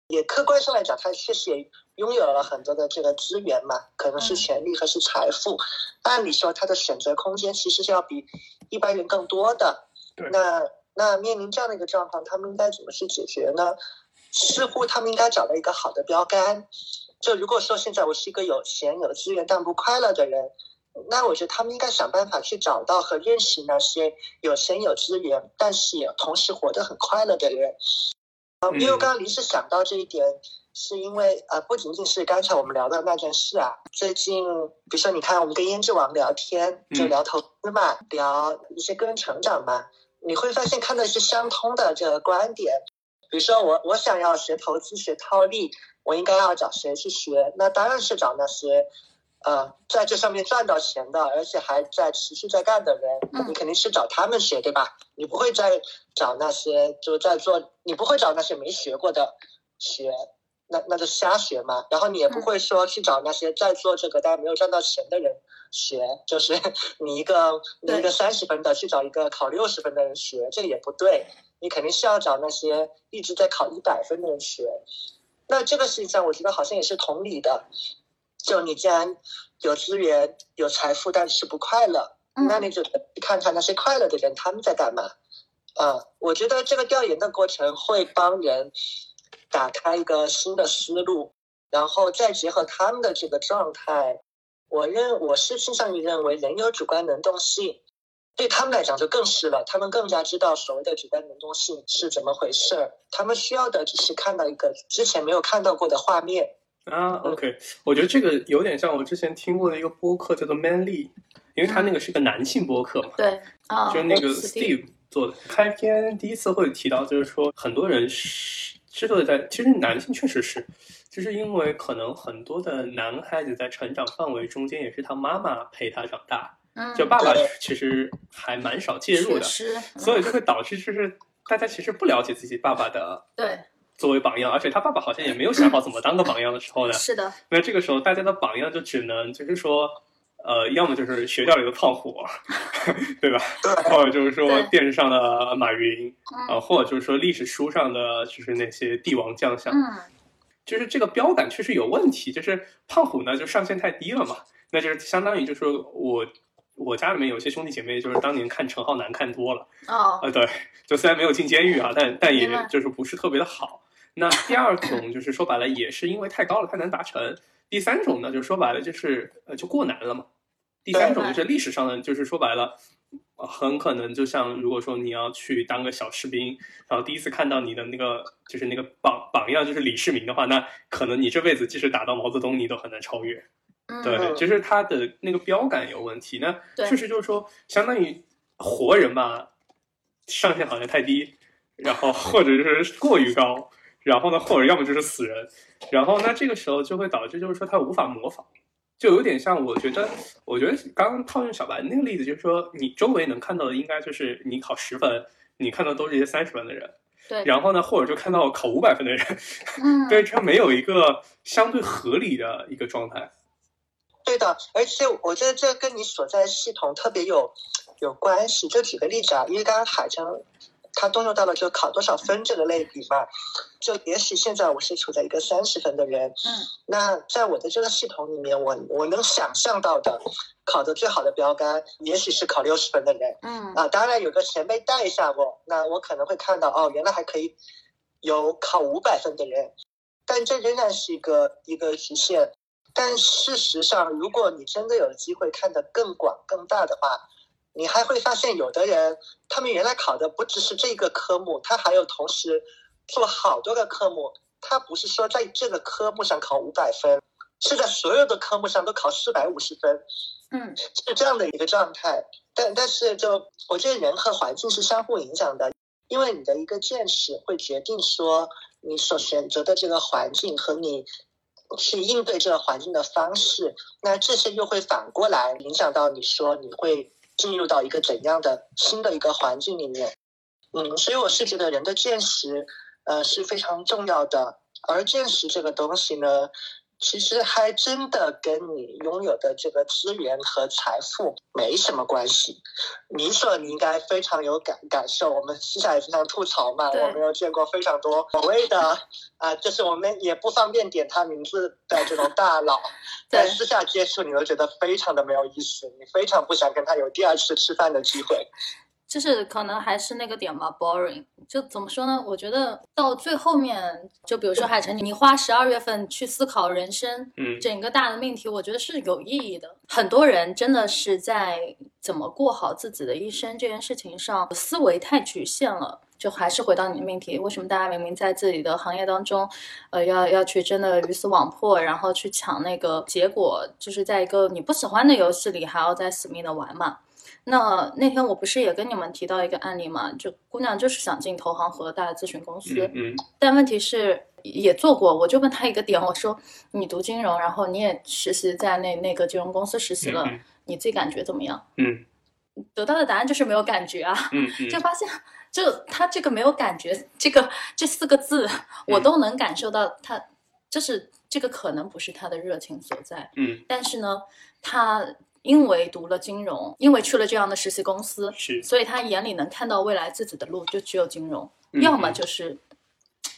S2: 也客观上来讲，他确实也拥有了很多的这个资源嘛，可能是
S1: 嗯
S2: 权利还是财富。按理说，他的选择空间其实是要比一般人更多的。那那面临这样的一个状况，他们应该怎么去解决呢？似乎他们应该找到一个好的标杆。就如果说现在我是一个有钱有资源但不快乐的人，那我觉得他们应该想办法去找到和认识那些有钱有资源，但是也同时活得很快乐的人。啊，因为我刚刚临时想到这一点，是因为呃，不仅仅是刚才我们聊的那件事啊，最近比如说你看我们跟胭脂王聊天，就
S3: 嗯
S2: 聊投资嘛，聊一些个人成长嘛，你会发现看到一些相通的这个观点。比如说我我想要学投资学套利，我应该要找谁去学？那当然是找那些。呃，在这上面赚到钱的，而且还在持续在干的人，
S1: 嗯
S2: 你肯定是找他们学，对吧？你不会再找那些就在做，你不会找那些没学过的学，那那就瞎学嘛。然后你也不会说去找那些在做这个但没有赚到钱的人学，就是 你一个你一个三十分的去找一个考六十分的人学，这个也不对。你肯定是要找那些一直在考一百分的人学。那这个事情上我觉得好像也是同理的。就你既然有资源、有财富，但是不快乐，
S1: 嗯
S2: 那你就看看那些快乐的人他们在干嘛。啊、我觉得这个调研的过程会帮人打开一个新的思路，然后再结合他们的这个状态，我认我是倾向于认为人有主观能动性，对他们来讲就更是了，他们更加知道所谓的主观能动性是怎么回事儿，他们需要的只是看到一个之前没有看到过的画面。
S3: 啊，OK，我觉得这个有点像我之前听过的一个播客，叫做 Manly，因为他那个是个男性播客嘛，
S1: 对啊，
S3: 就是那个
S1: Steve
S3: 做的。开篇第一次会提到，就是说很多人是之所以在，其实男性确实是，就是因为可能很多的男孩子在成长范围中间也是他妈妈陪他长大，
S1: 嗯，
S3: 就爸爸其实还蛮少介入的，所以就会导致就是大家其实不了解自己爸爸的。
S1: 对，
S3: 作为榜样，而且他爸爸好像也没有想好怎么当个榜样的时候呢，
S1: 是的，
S3: 那这个时候大家的榜样就只能就是说，呃，要么就是学校里的胖虎，对吧？或者就是说电视上的马云，呃，
S1: 嗯
S3: 或者就是说历史书上的就是那些帝王将相，
S1: 嗯，
S3: 就是这个标杆确实有问题。就是胖虎呢，就上限太低了嘛，那就是相当于就是说我我家里面有些兄弟姐妹，就是当年看陈浩南看多了，
S1: 哦，
S3: 呃，对，就虽然没有进监狱啊，但但也就是不是特别的好。那第二种就是说白了，也是因为太高了，太难达成。第三种呢，就说白了就是呃就过难了嘛。第三种就是历史上的，就是说白了，呃很可能就像如果说你要去当个小士兵，然后第一次看到你的那个就是那个榜榜样就是李世民的话，那可能你这辈子即使打到毛泽东，你都很难超越。
S1: 嗯，
S3: 对，
S2: 嗯
S3: 就是他的那个标杆有问题。那确实就是说，相当于活人吧，上限好像太低，然后或者就是过于高，然后呢，或者要么就是死人，然后那这个时候就会导致就是说他无法模仿，就有点像我觉得，我觉得刚刚套用小白那个例子，就是说你周围能看到的应该就是你考十分，你看到都是一些三十分的人，
S1: 对，
S3: 然后呢，或者就看到考五百分的人，
S1: 嗯，
S3: 对，这没有一个相对合理的一个状态。
S2: 对的，而且我觉得这跟你所在系统特别有有关系。就举个例子啊，因为刚刚海城他动用到了就考多少分这个类比嘛，就也许现在我是处在一个三十分的人，
S1: 嗯，
S2: 那在我的这个系统里面，我我能想象到的考的最好的标杆，也许是考六十分的人
S1: 嗯，
S2: 啊。当然有个前辈带一下我，那我可能会看到哦，原来还可以有考五百分的人，但这仍然是一个一个局限。但事实上，如果你真的有机会看得更广更大的话，你还会发现有的人，他们原来考的不只是这个科目，他还有同时做好多个科目。他不是说在这个科目上考五百分，是在所有的科目上都考四百五十分。
S1: 嗯，
S2: 是这样的一个状态。但但是，就我觉得人和环境是相互影响的，因为你的一个见识会决定说你所选择的这个环境和你去应对这个环境的方式。那这些又会反过来影响到你说你会。进入到一个怎样的新的一个环境里面，嗯，所以我是觉得人的见识，呃，是非常重要的。而见识这个东西呢。其实还真的跟你拥有的这个资源和财富没什么关系。你说你应该非常有感感受，我们私下也经常吐槽嘛。我们有见过非常多所谓的啊，就是我们也不方便点他名字的这种大佬，在私下接触，你都觉得非常的没有意思，你非常不想跟他有第二次吃饭的机会。
S1: 就是可能还是那个点吧，boring。就怎么说呢？我觉得到最后面，就比如说海晨，你花十二月份去思考人生，
S3: 嗯，
S1: 整个大的命题，我觉得是有意义的。很多人真的是在怎么过好自己的一生这件事情上，思维太局限了。就还是回到你的命题，为什么大家明明在自己的行业当中，呃，要要去真的鱼死网破，然后去抢那个结果，就是在一个你不喜欢的游戏里，还要再死命的玩嘛？那那天我不是也跟你们提到一个案例嘛？就姑娘就是想进投行和大的咨询公司，
S3: 嗯，
S1: 但问题是也做过，我就问她一个点，我说你读金融，然后你也实习在那那个金融公司实习了，你自己感觉怎么样？
S3: 嗯，
S1: 得到的答案就是没有感觉啊，
S3: 嗯，
S1: 就发现就他这个没有感觉，这个这四个字我都能感受到，他就是这个可能不是他的热情所在，
S3: 嗯，
S1: 但是呢，他。因为读了金融，因为去了这样的实习公司，
S3: 是，
S1: 所以他眼里能看到未来自己的路就只有金融，要么就是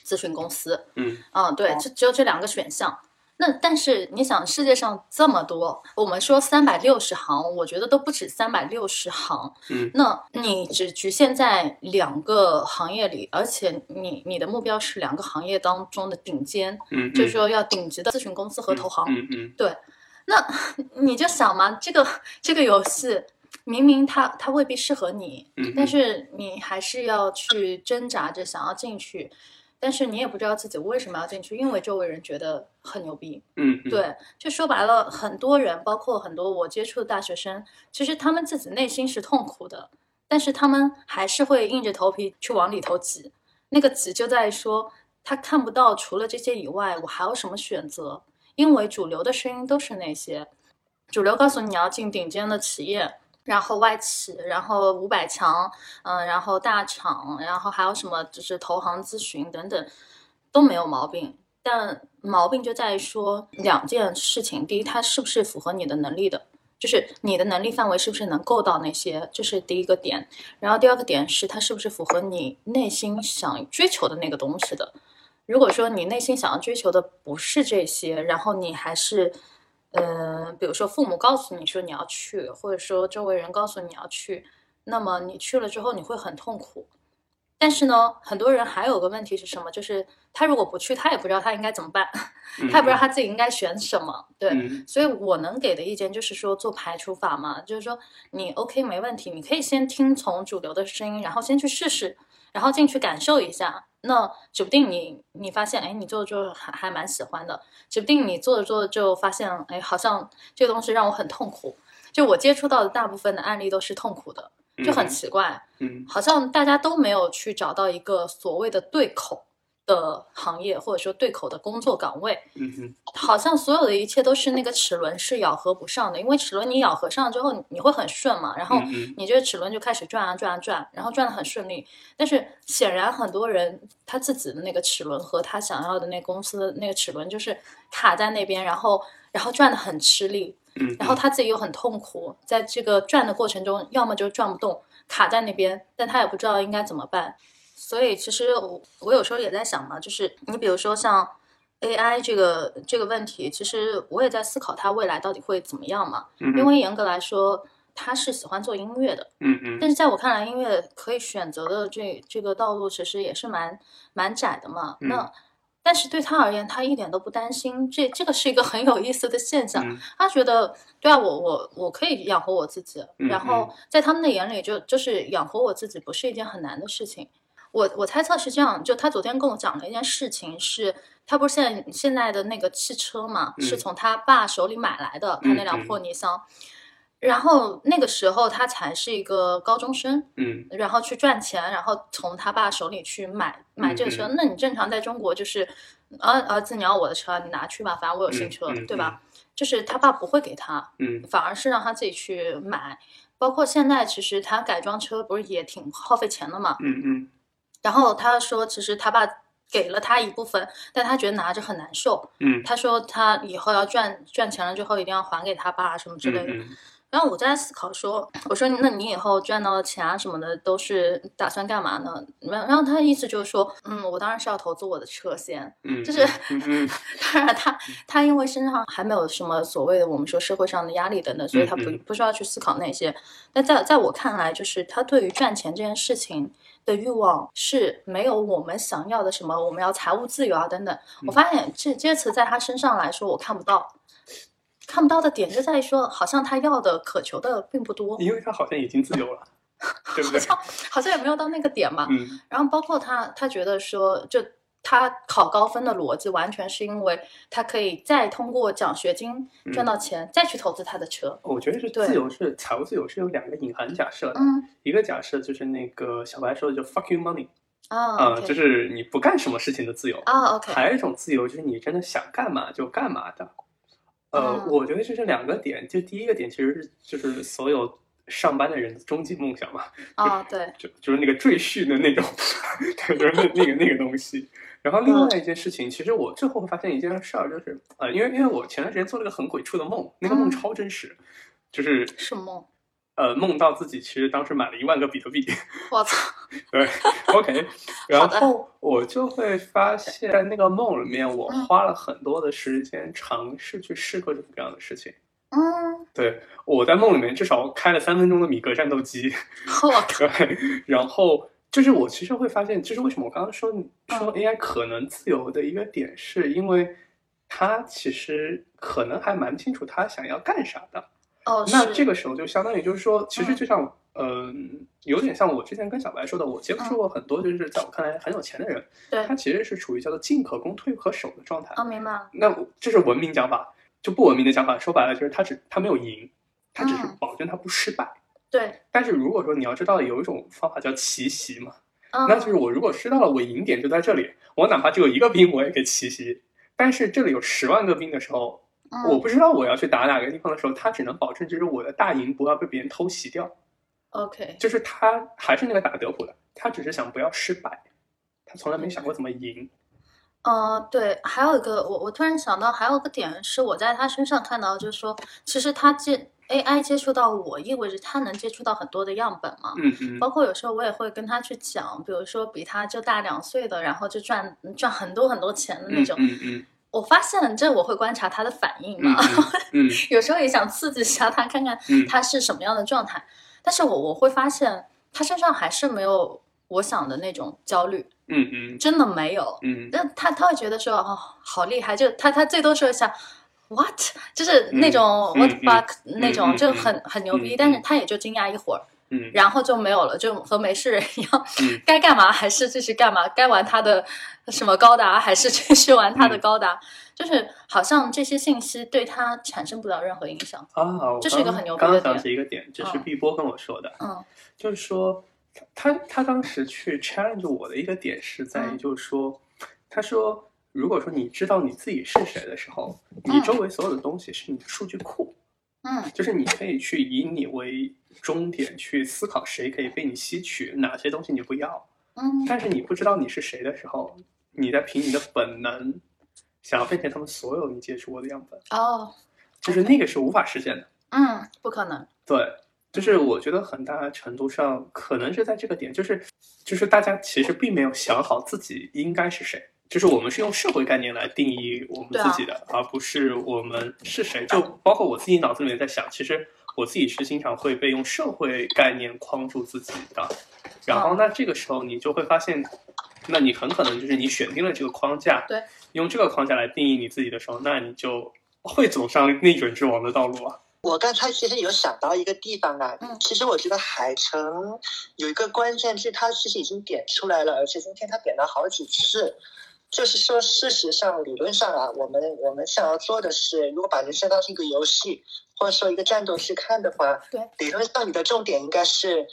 S1: 咨询公司。
S3: 嗯，
S1: 啊，对，就只有这两个选项。那但是你想，世界上这么多，我们说三百六十行，我觉得都不止三百六十行。
S3: 嗯，
S1: 那你只局限在两个行业里，而且你你的目标是两个行业当中的顶尖，
S3: 嗯，
S1: 就是说要顶级的咨询公司和投行。
S3: 嗯嗯，
S1: 对。那你就想嘛，这个这个游戏明明它它未必适合你，但是你还是要去挣扎着想要进去，但是你也不知道自己为什么要进去，因为周围人觉得很牛逼。
S3: 嗯，
S1: 对，就说白了，很多人，包括很多我接触的大学生，其实他们自己内心是痛苦的，但是他们还是会硬着头皮去往里头挤。那个挤就在说，他看不到除了这些以外，我还有什么选择。因为主流的声音都是那些，主流告诉你要进顶尖的企业，然后外企，然后五百强，嗯，然后大厂，然后还有什么就是投行咨询等等，都没有毛病。但毛病就在于说两件事情：第一，它是不是符合你的能力的，就是你的能力范围是不是能够到那些，这是第一个点。然后第二个点是它是不是符合你内心想追求的那个东西的。如果说你内心想要追求的不是这些，然后你还是，呃，比如说父母告诉你说你要去，或者说周围人告诉你要去，那么你去了之后你会很痛苦。但是呢，很多人还有个问题是什么？就是他如果不去，他也不知道他应该怎么办，他也不知道他自己应该选什么。对，所以我能给的意见就是说做排除法嘛，就是说你 OK 没问题，你可以先听从主流的声音，然后先去试试。然后进去感受一下，那指不定你你发现，哎，你做着做着还还蛮喜欢的，指不定你做着做着就发现，哎，好像这个东西让我很痛苦。就我接触到的大部分的案例都是痛苦的，就很奇怪，
S3: 嗯，
S1: 好像大家都没有去找到一个所谓的对口。的行业或者说对口的工作岗位，
S3: 嗯哼，
S1: 好像所有的一切都是那个齿轮是咬合不上的，因为齿轮你咬合上之后你会很顺嘛，然后你这个齿轮就开始转啊转啊转，然后转的很顺利。但是显然很多人他自己的那个齿轮和他想要的那公司的那个齿轮就是卡在那边，然后然后转的很吃力，
S3: 嗯，
S1: 然后他自己又很痛苦，在这个转的过程中，要么就转不动，卡在那边，但他也不知道应该怎么办。所以其实我我有时候也在想嘛，就是你比如说像 AI 这个这个问题，其实我也在思考它未来到底会怎么样嘛。因为严格来说，他是喜欢做音乐的，
S3: 嗯嗯。
S1: 但是在我看来，音乐可以选择的这这个道路其实也是蛮蛮窄的嘛。那但是对他而言，他一点都不担心。这这个是一个很有意思的现象。
S3: 嗯
S1: 他觉得，对啊，我我我可以养活我自己。
S3: 嗯
S1: 然后在他们的眼里就，就是养活我自己不是一件很难的事情。我我猜测是这样，就他昨天跟我讲了一件事情是，他不是现在现在的那个汽车嘛，
S3: 嗯
S1: 是从他爸手里买来的，他那辆破尼桑。然后那个时候他才是一个高中生，
S3: 嗯
S1: 然后去赚钱，然后从他爸手里去买买这个车。
S3: 嗯
S1: 那你正常在中国就是，儿儿子你要我的车，你拿去吧，反正我有新车，对吧？就是他爸不会给他，
S3: 嗯
S1: 反而是让他自己去买。包括现在，其实他改装车不是也挺耗费钱的嘛？
S3: 嗯嗯
S1: 然后他说，其实他爸给了他一部分，但他觉得拿着很难受。
S3: 嗯
S1: 他说他以后要赚赚钱了之后，一定要还给他爸什么之类的。
S3: 嗯
S1: 然后我在思考说，我说那你以后赚到的钱啊什么的，都是打算干嘛呢？然然后他的意思就是说，嗯，我当然是要投资我的车先。
S3: 嗯，
S1: 就是 当然他他因为身上还没有什么所谓的我们说社会上的压力等等，所以他不不需要去思考那些。那在在我看来，就是他对于赚钱这件事情的欲望是没有我们想要的什么，我们要财务自由啊等等。我发现这这些词在他身上来说，我看不到。看不到的点就在于说，好像他要的、渴求的并不多，
S3: 因为他好像已经自由了，对不对？
S1: 好像也没有到那个点嘛。
S3: 嗯
S1: 然后包括他，他觉得说，就他考高分的逻辑，完全是因为他可以再通过奖学金赚到钱，再去投资他的车。
S3: 我觉得是
S1: 对
S3: 自由是财务自由是有两个隐含假设的，
S1: 嗯
S3: 一个假设就是那个小白说的就 fuck you money
S1: 啊
S3: 就是你不干什么事情的自由。
S1: 啊，OK，
S3: 还有一种自由就是你真的想干嘛就干嘛的。呃，
S1: 嗯
S3: 我觉得这是两个点，就第一个点其实是就是所有上班的人的终极梦想嘛，
S1: 啊，对，
S3: 就就是那个赘婿的那种，对，就是那那个那个东西。然后另外一件事情，其实我最后发现一件事儿，就是呃，因为因为我前段时间做了个很鬼畜的梦，那个梦
S1: 嗯
S3: 超真实，就是
S1: 是梦。
S3: 呃梦到自己其实当时买了一万个比特币，
S1: 我操，
S3: 对，OK，然后我就会发现，在那个梦里面，我
S1: 嗯
S3: 花了很多的时间尝试去试各种各样的事情。
S1: 嗯，
S3: 对，我在梦里面至少开了三分钟的米格战斗机，
S1: 我靠，
S3: 对，然后就是我其实会发现，就是为什么我刚刚说说
S1: 嗯
S3: AI 可能自由的一个点，是因为它其实可能还蛮清楚它想要干啥的。
S1: 哦，
S3: 那这个时候就相当于就是说，其实
S1: 嗯。
S3: 就像嗯、有点像我之前跟小白说的，我接触过很多就是在我看来很有钱的人，
S1: 对。
S3: 他其实是处于叫做进可攻退可守的状态。
S1: 哦，明白，
S3: 那这是文明讲法，就不文明的讲法，说白了就是他只他没有赢，他只是
S1: 嗯。
S3: 保证他不失败。
S1: 对，
S3: 但是如果说你要知道有一种方法叫奇袭嘛，
S1: 嗯，
S3: 那就是我如果知道了我赢点就在这里，我哪怕只有一个兵我也可以奇袭。但是这里有十万个兵的时候，
S1: 嗯
S3: 我不知道我要去打哪个地方的时候，他只能保证就是我的大赢不要被别人偷袭掉。
S1: OK，
S3: 就是他还是那个打德普的，他只是想不要失败，他从来没想过怎么赢。
S1: 呃，对，还有一个，我我突然想到，还有个点是我在他身上看到，就是说，其实他接 AI 接触到我，意味着他能接触到很多的样本嘛。
S3: 嗯嗯
S1: 包括有时候我也会跟他去讲，比如说比他就大两岁的，然后就赚赚很多很多钱的那
S3: 嗯
S1: 种。
S3: 嗯嗯
S1: 我发现这我会观察他的反应
S3: 嗯
S1: 嘛，
S3: 嗯。
S1: 有时候也想刺激一下他，看看
S3: 嗯。
S1: 他是什么样的状态。但是我我会发现他身上还是没有我想的那种焦虑，
S3: 嗯嗯。
S1: 真的没有。
S3: 嗯。
S1: 但他他会觉得说哦，好厉害，就他他最多说一下 what，就是那种
S3: 嗯
S1: what
S3: 嗯
S1: fuck、那种，
S3: 嗯
S1: 就很很牛逼，
S3: 嗯
S1: 但是他也就惊讶一会儿，
S3: 嗯。
S1: 然后就没有了，就和没事人一样，
S3: 嗯。
S1: 该干嘛还是继续干嘛，该玩他的什么高达还是继续玩他的
S3: 嗯。
S1: 高达，就是好像这些信息对他产生不了任何影响。
S3: 啊，
S1: 这是一个很牛逼的
S3: 刚刚想起一个点，这是
S1: 嗯。
S3: 碧波跟我说的，
S1: 嗯。
S3: 就是说他他他当时去 challenge 我的一个点是在于，
S1: 嗯。
S3: 就是说，他说如果说你知道你自己是谁的时候，你
S1: 嗯。
S3: 周围所有的东西是你的数据库。
S1: 嗯
S3: 就是你可以去以你为终点去思考谁可以被你吸取，哪些东西你不要。
S1: 嗯
S3: 但是你不知道你是谁的时候，你在凭你的本能想要变成他们所有你接触过的样本，
S1: 哦
S3: 就是那个是无法实现的。
S1: 嗯，不可能。
S3: 对，就是我觉得很大程度上可能是在这个点，就是就是大家其实并没有想好自己应该是谁。就是我们是用社会概念来定义我们自己的，而不是我们是谁。就包括我自己脑子里面在想，其实我自己是经常会被用社会概念框住自己的。然后
S1: 哦
S3: 那这个时候你就会发现，那你很可能就是你选定了这个框架，
S1: 对，
S3: 用这个框架来定义你自己的时候，那你就会走上内卷之王的道路啊。
S2: 我刚才其实有想到一个地方啊，
S1: 嗯
S2: 其实我觉得海城有一个关键字，它其实已经点出来了，而且今天他点了好几次。就是说，事实上，理论上啊，我们我们想要做的是，如果把人生当成一个游戏，或者说一个战斗去看的话，
S1: 对，
S2: 理论上你的重点应该是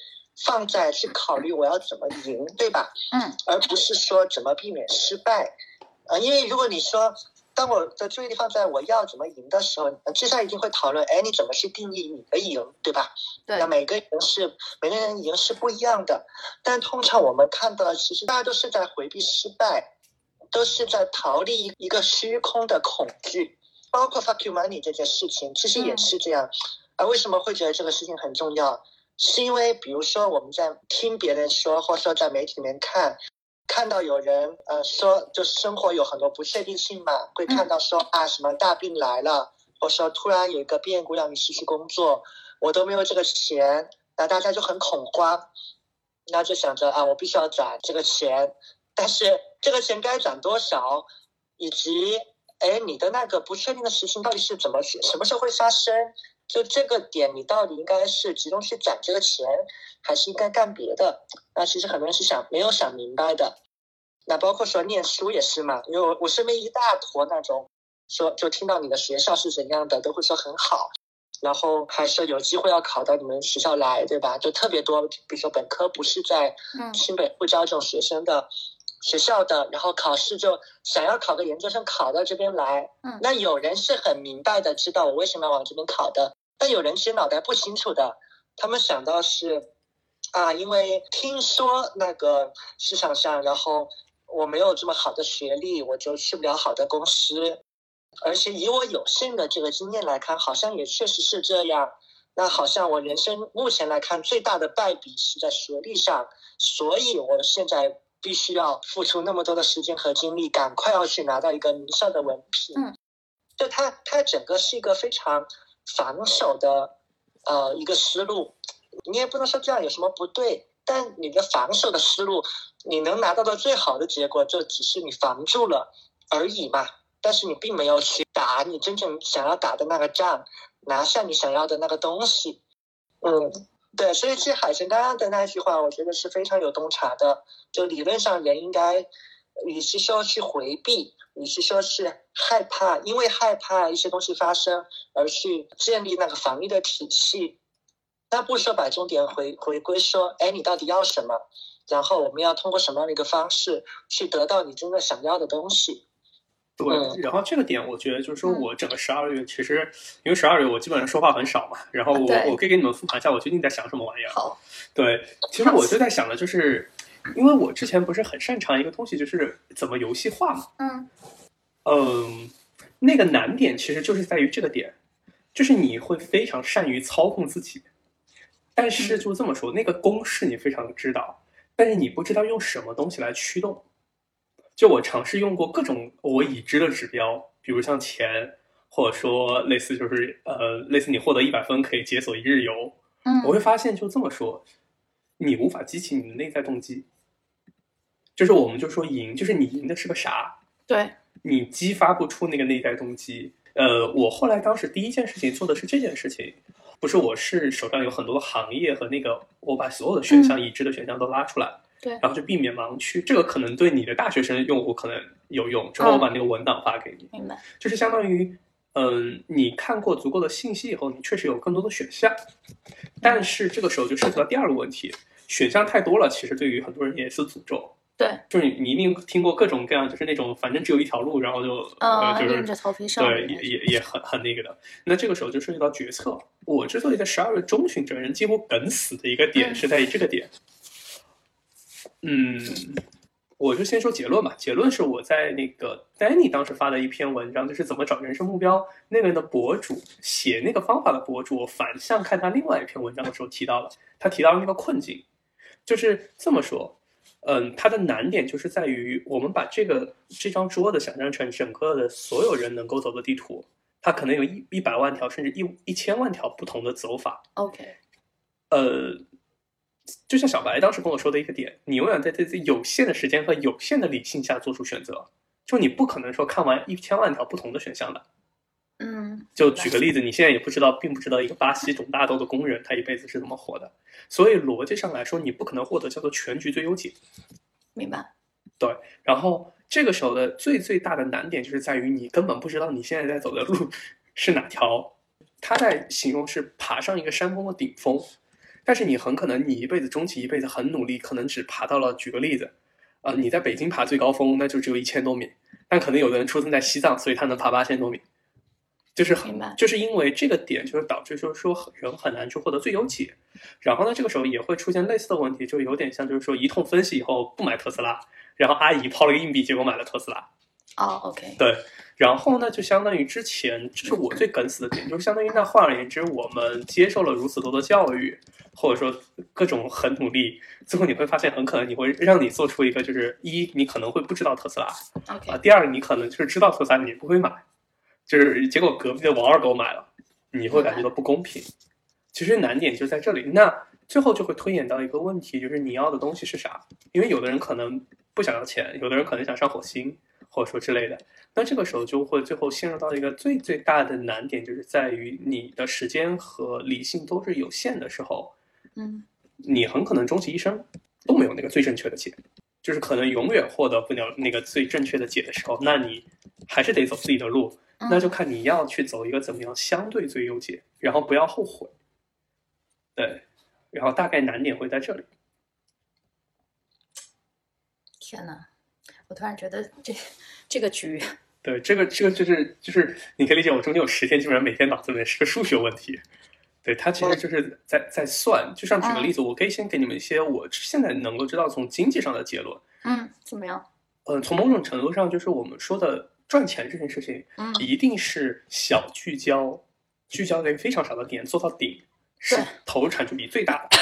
S2: 放在去考虑我要怎么赢，对吧？
S1: 嗯，
S2: 而不是说怎么避免失败。呃，因为如果你说，当我的注意力放在我要怎么赢的时候，呃接下来一定会讨论，哎，你怎么去定义你的赢，对吧？
S1: 对
S2: 那每个人是每个人赢是不一样的，但通常我们看到，其实大家都是在回避失败，都是在逃离一个虚空的恐惧，包括 fuck you money 这件事情，其实也是这样。啊为什么会觉得这个事情很重要？是因为比如说我们在听别人说，或者说在媒体里面看，看到有人呃说，就是生活有很多不确定性嘛，会看到说啊什么大病来了，或者说突然有一个变故让你失去工作，我都没有这个钱，那大家就很恐慌，那就想着啊我必须要攒这个钱，但是这个钱该攒多少，以及哎你的那个不确定的事情到底是怎么什么时候会发生？就这个点，你到底应该是集中去攒这个钱，还是应该干别的？那其实很多人是想没有想明白的。那包括说念书也是嘛，因为我我身边一大坨那种说，就听到你的学校是怎样的，都会说很好，然后还是有机会要考到你们学校来，对吧？就特别多，比如说本科不是在清北不招这种学生的学校的，然后考试就想要考个研究生，考到这边来。
S1: 嗯
S2: 那有人是很明白的，知道我为什么要往这边考的，但有人其实脑袋不清楚的，他们想到是啊，因为听说那个市场上，然后我没有这么好的学历，我就去不了好的公司。而且以我有限的这个经验来看，好像也确实是这样。那好像我人生目前来看最大的败笔是在学历上，所以我现在必须要付出那么多的时间和精力，赶快要去拿到一个名校的文凭。
S1: 嗯，
S2: 就它它整个是一个非常防守的呃一个思路，你也不能说这样有什么不对，但你的防守的思路，你能拿到的最好的结果，就只是你防住了而已嘛。但是你并没有去打你真正想要打的那个仗，拿下你想要的那个东西。嗯，对，所以其实海神刚刚的那句话，我觉得是非常有洞察的。就理论上人应该，与其说去回避，与其说是害怕，因为害怕一些东西发生而去建立那个防御的体系，那不说把重点回回归说，哎，你到底要什么？然后我们要通过什么样的一个方式去得到你真正想要的东西？
S3: 对，
S2: 嗯
S3: 然后这个点我觉得就是说
S1: 嗯
S3: 我整个十二月其实，因为十二月我基本上说话很少嘛，然后我我可以给你们复盘一下我最近在想什么玩意儿。
S1: 好，
S3: 对，其实我就在想的就是，因为我之前不是很擅长一个东西，就是怎么游戏化嘛。
S1: 嗯
S3: 嗯，那个难点其实就是在于这个点，就是你会非常善于操控自己，但是就这么说，那个公式你非常的知道，但是你不知道用什么东西来驱动。就我尝试用过各种我已知的指标，比如像钱，或者说类似就是呃类似你获得一百分可以解锁一日游，
S1: 嗯
S3: 我会发现就这么说，你无法激起你的内在动机。就是我们就说赢，就是你赢的是个啥？
S1: 对，
S3: 你激发不出那个内在动机。呃，我后来当时第一件事情做的是这件事情，不是我是手上有很多的行业和那个，我把所有的选项、已知的选项都拉出来，
S1: 对
S3: 然后就避免盲区。这个可能对你的大学生用户可能有用，之后我把那个文档发给你，
S1: 明白。
S3: 就是相当于，嗯，你看过足够的信息以后，你确实有更多的选项，但是这个时候就涉及到第二个问题，选项太多了，其实对于很多人也是诅咒。
S1: 对，
S3: 就是你你一定听过各种各样，就是那种反正只有一条路，然后就
S1: 啊，
S3: 呃就是
S1: 硬着头皮上。
S3: 对，也也也很很那个的。那这个时候就涉及到决策。我之所以在十二月中旬整个人几乎梗死的一个点
S1: 嗯
S3: 是在于这个点。嗯，我就先说结论吧。结论是我在那个 Danny 当时发的一篇文章，就是怎么找人生目标。那个人的博主写那个方法的博主，我反向看他另外一篇文章的时候提到了，他提到了那个困境，就是这么说。嗯，它的难点就是在于我们把这个这张桌子想象成整个的所有人能够走的地图，它可能有一一百万条甚至一一千万条不同的走法。
S1: OK，
S3: 呃，就像小白当时跟我说的一个点，你永远在自己有限的时间和有限的理性下做出选择，就你不可能说看完一千万条不同的选项的。
S1: 嗯，
S3: 就举个例子，你现在也不知道，并不知道一个巴西种大豆的工人他一辈子是怎么活的，所以逻辑上来说，你不可能获得叫做全局最优解。
S1: 明白。
S3: 对，然后这个时候的最最大的难点就是在于你根本不知道你现在在走的路 是哪条。他在形容是爬上一个山峰的顶峰，但是你很可能你一辈子终其一辈子很努力，可能只爬到了。举个例子，呃，你在北京爬最高峰，那就只有一千多米，但可能有的人出生在西藏，所以他能爬八千多米。就是很，就是因为这个点，就是导致就是说人很难去获得最优解。然后呢，这个时候也会出现类似的问题，就有点像就是说一通分析以后不买特斯拉，然后阿姨抛了个硬币，结果买了特斯拉。
S1: 哦，OK，
S3: 对。然后呢，就相当于之前，这是我最梗死的点，就是相当于那换而言之，我们接受了如此多的教育，或者说各种很努力，最后你会发现，很可能你会让你做出一个，就是一，你可能会不知道特斯拉啊，第二，你可能就是知道特斯拉，你不会买。就是结果隔壁的王二狗买了，你会感觉到不公平。其实难点就在这里，那最后就会推演到一个问题，就是你要的东西是啥？因为有的人可能不想要钱，有的人可能想上火星，或者说之类的。那这个时候就会最后陷入到一个最最大的难点，就是在于你的时间和理性都是有限的时候，
S1: 嗯，
S3: 你很可能终其一生都没有那个最正确的解，就是可能永远获得不了那个最正确的解的时候，那你还是得走自己的路。那就看你要去走一个怎么样相对最优解，然后不要后悔。对，然后大概难点会在这里。
S1: 天哪，我突然觉得这这个局，
S3: 对，这个这个就是就是你可以理解，我中间有十天基本上每天脑子里面是个数学问题。对，他其实就是在在算。就像举个例子，我可以先给你们一些我现在能够知道从经济上的结论。
S1: 嗯，怎么样？
S3: 嗯，从某种程度上，就是我们说的。赚钱这件事情，
S1: 嗯，
S3: 一定是小聚焦，聚焦在非常少的点，做到顶，是投入产出比最大的。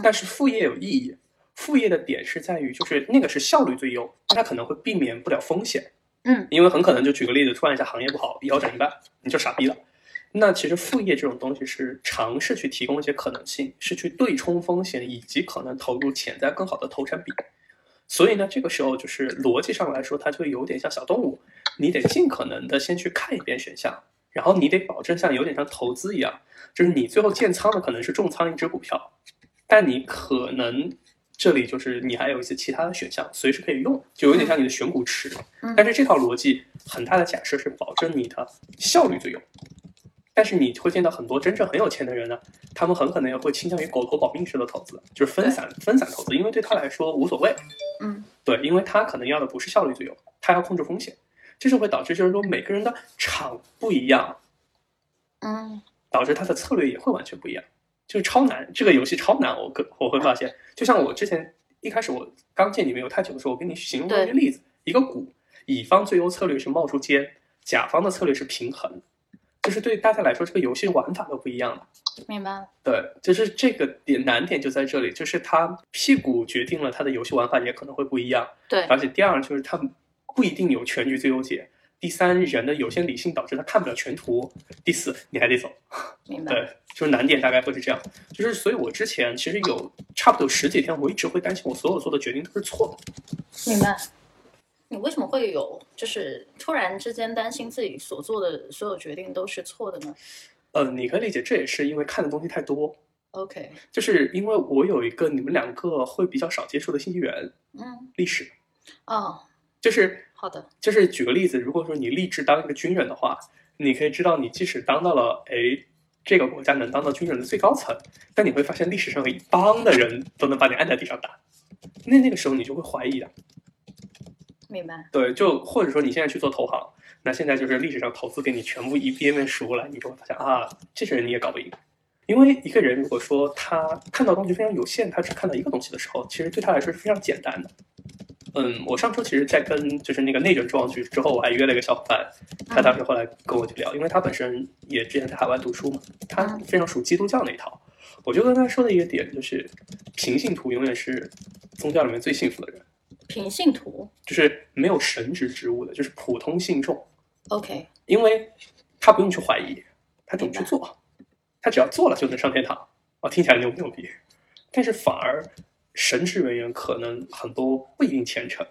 S3: 但是副业有意义，副业的点是在于，就是那个是效率最优，它可能会避免不了风险，
S1: 嗯，
S3: 因为很可能就举个例子，突然一下行业不好，腰斩一半，你就傻逼了。那其实副业这种东西是尝试去提供一些可能性，是去对冲风险，以及可能投入潜在更好的投产比。所以呢，这个时候就是逻辑上来说，它就有点像小动物，你得尽可能的先去看一遍选项，然后你得保证像有点像投资一样，就是你最后建仓的可能是重仓一只股票，但你可能这里就是你还有一些其他的选项随时可以用，就有点像你的选股池。但是这套逻辑很大的假设是保证你的效率最优。但是你会见到很多真正很有钱的人呢，他们很可能也会倾向于狗头保命式的投资，就是分散分散投资，因为对他来说无所谓。
S1: 嗯，
S3: 对，因为他可能要的不是效率最优，他要控制风险，这是会导致就是说每个人的场不一样，
S1: 嗯，
S3: 导致他的策略也会完全不一样，就是超难，这个游戏超难。我个我会发现，就像我之前一开始我刚见你没有太久的时候，我给你形容过一个例子，一个股，乙方最优策略是冒出尖，甲方的策略是平衡。就是对大家来说，这个游戏玩法都不一样了。
S1: 明白。
S3: 对，就是这个点难点就在这里，就是它屁股决定了它的游戏玩法也可能会不一样。
S1: 对。
S3: 而且第二就是它不一定有全局最优解。第三，人的有限理性导致他看不了全图。第四，你还得走。
S1: 明白。
S3: 对，就是难点大概会是这样。就是所以，我之前其实有差不多十几天，我一直会担心我所有做的决定都是错
S1: 的。明白。你为什么会有，就是突然之间担心自己所做的所有决定都是错的呢？
S3: 呃，你可以理解，这也是因为看的东西太多。
S1: OK，
S3: 就是因为我有一个你们两个会比较少接触的信息源，
S1: 嗯，
S3: 历史。
S1: 哦，
S3: 就是
S1: 好的，
S3: 就是举个例子，如果说你立志当一个军人的话，你可以知道，你即使当到了哎这个国家能当到军人的最高层，但你会发现历史上有一帮的人都能把你按在地上打，那那个时候你就会怀疑的。
S1: 明白，
S3: 对，就或者说你现在去做投行，那现在就是历史上投资给你全部一遍遍数来，你就会发现啊，这些人你也搞不赢。因为一个人如果说他看到东西非常有限，他只看到一个东西的时候，其实对他来说是非常简单的。嗯，我上周其实，在跟就是那个内卷状局之后，我还约了一个小伙伴，他当时后来跟我去聊，因为他本身也之前在海外读书嘛，他非常属基督教那一套。我就跟他说的一个点就是，平信徒永远是宗教里面最幸福的人。
S1: 平信徒
S3: 就是没有神职职务的，就是普通信众。
S1: OK，
S3: 因为他不用去怀疑，他只用去做，他只要做了就能上天堂。哦，听起来牛不牛逼？但是反而神职人员可能很多不一定虔诚。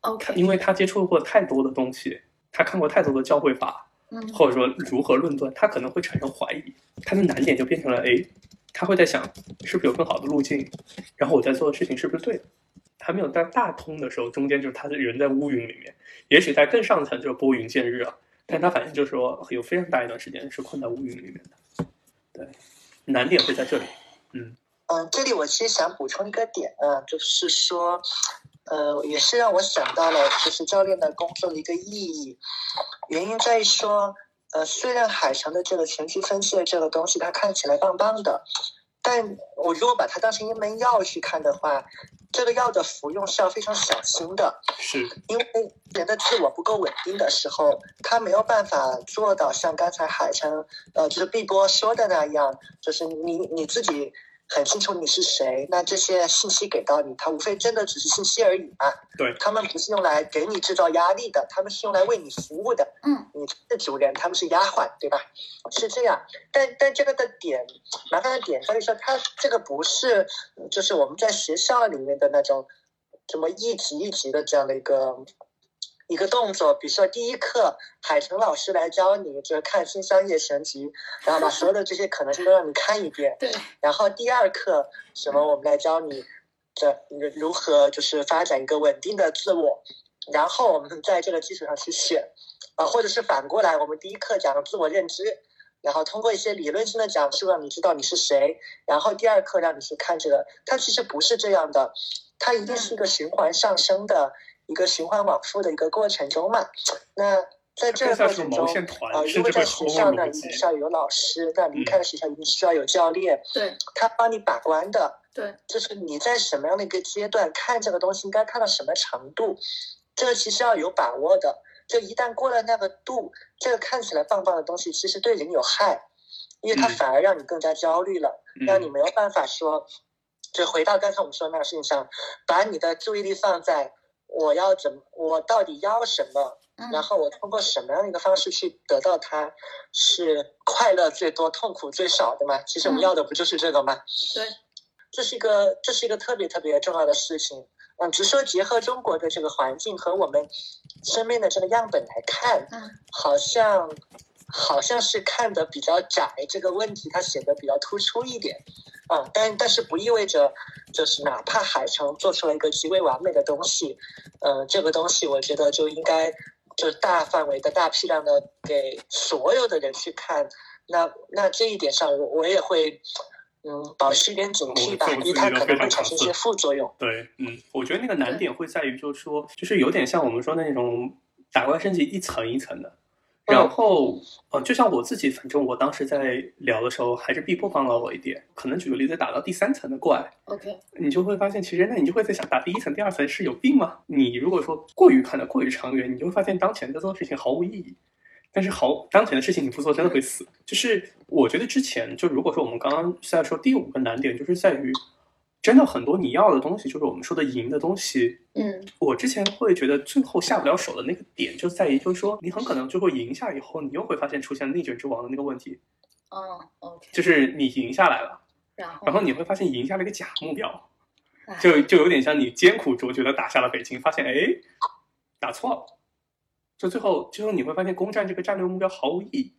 S1: OK，
S3: 因为他接触过太多的东西，他看过太多的教会法，
S1: 嗯
S3: 或者说如何论断，他可能会产生怀疑。他的难点就变成了，哎，他会在想是不是有更好的路径，然后我在做的事情是不是对的。还没有到大通的时候，中间就是他的人在乌云里面，也许在更上层就是拨云见日啊，但他反正就是说有非常大一段时间是困在乌云里面的。对，难点会在这里。嗯
S2: 嗯，这里我其实想补充一个点啊，就是说，呃，也是让我想到了就是教练的工作的一个意义，原因在于说，呃，虽然海城的这个前期分析的这个东西它看起来棒棒的，但我如果把它当成一门药去看的话，这个药的服用是要非常小心的，
S3: 是，
S2: 因为人的自我不够稳定的时候，他没有办法做到像刚才海城呃，就是碧波说的那样，就是你你自己很清楚你是谁，那这些信息给到你，它无非真的只是信息而已嘛。
S3: 对
S2: 他们不是用来给你制造压力的，他们是用来为你服务的。
S1: 嗯，
S2: 你是主人，他们是丫鬟，对吧？是这样。但但这个的点，麻烦的点在于说，它这个不是就是我们在学校里面的那种什么一级一级的这样的一个。一个动作，比如说第一课，海城老师来教你，就是看《新商业神级》，然后把所有的这些可能性都让你看一遍。
S1: 对，
S2: 然后第二课，什么我们来教你这如何就是发展一个稳定的自我，然后我们在这个基础上去选，啊、或者是反过来，我们第一课讲自我认知，然后通过一些理论性的讲述让你知道你是谁，然后第二课让你去看这个，它其实不是这样的，它一定是一个循环上升的一个循环往复的一个过程中嘛。那在这个过程中，
S3: 毛线团，
S2: 呃，
S3: 甚
S2: 如果在学校呢，
S3: 逻辑
S2: 一定。是要有老师；那离开了学校，一定需要有教练，
S1: 对
S2: 他帮你把关的。
S1: 对，
S2: 就是你在什么样的一个阶段看这个东西，应该看到什么程度，这个其实要有把握的。就一旦过了那个度，这个看起来棒棒的东西，其实对人有害，因为它
S3: 嗯
S2: 反而让你更加焦虑了，让你
S3: 嗯
S2: 没有办法说，就回到刚才我们说的那个事情上，把你的注意力放在我要怎么，我到底要什么，
S1: 嗯
S2: 然后我通过什么样的一个方式去得到它，是快乐最多、痛苦最少的嘛？其实我们
S1: 嗯
S2: 要的不就是这个吗？
S1: 对，
S2: 这是一个这是一个特别特别重要的事情。嗯，只是说结合中国的这个环境和我们身边的这个样本来看，
S1: 嗯
S2: 好像好像是看的比较窄，这个问题它显得比较突出一点。啊、但但是不意味着就是哪怕海城做出了一个极为完美的东西，呃，这个东西我觉得就应该就大范围的大批量的给所有的人去看。那那这一点上我，我也会嗯保持一点警惕吧，因为它可能会产生一些副作用。
S3: 对，嗯，我觉得那个难点会在于，就是说，就是有点像我们说的那种打怪升级一层一层的。然后，呃，就像我自己，反正我当时在聊的时候，还是 B 波帮了我一点。可能举个例子，打到第三层的怪
S1: ，，OK，
S3: 你就会发现，其实那你就会在想，打第一层、第二层是有病吗？你如果说过于看的过于长远，你就会发现当前在做的事情毫无意义。但是毫当前的事情你不做，真的会死。就是我觉得之前就如果说我们刚刚是在说第五个难点，就是在于真的很多你要的东西，就是我们说的赢的东西。
S1: 嗯
S3: 我之前会觉得最后下不了手的那个点，就在于就是说你很可能最后赢下以后，你又会发现出现内卷之王的那个问题，
S1: 哦，OK，
S3: 就是你赢下来了，
S1: 然后
S3: 然后你会发现赢下了一个假目标。
S1: 哎
S3: 就就有点像你艰苦卓绝的打下了北京，发现哎，打错了，就最后最后你会发现攻占这个战略目标毫无意义，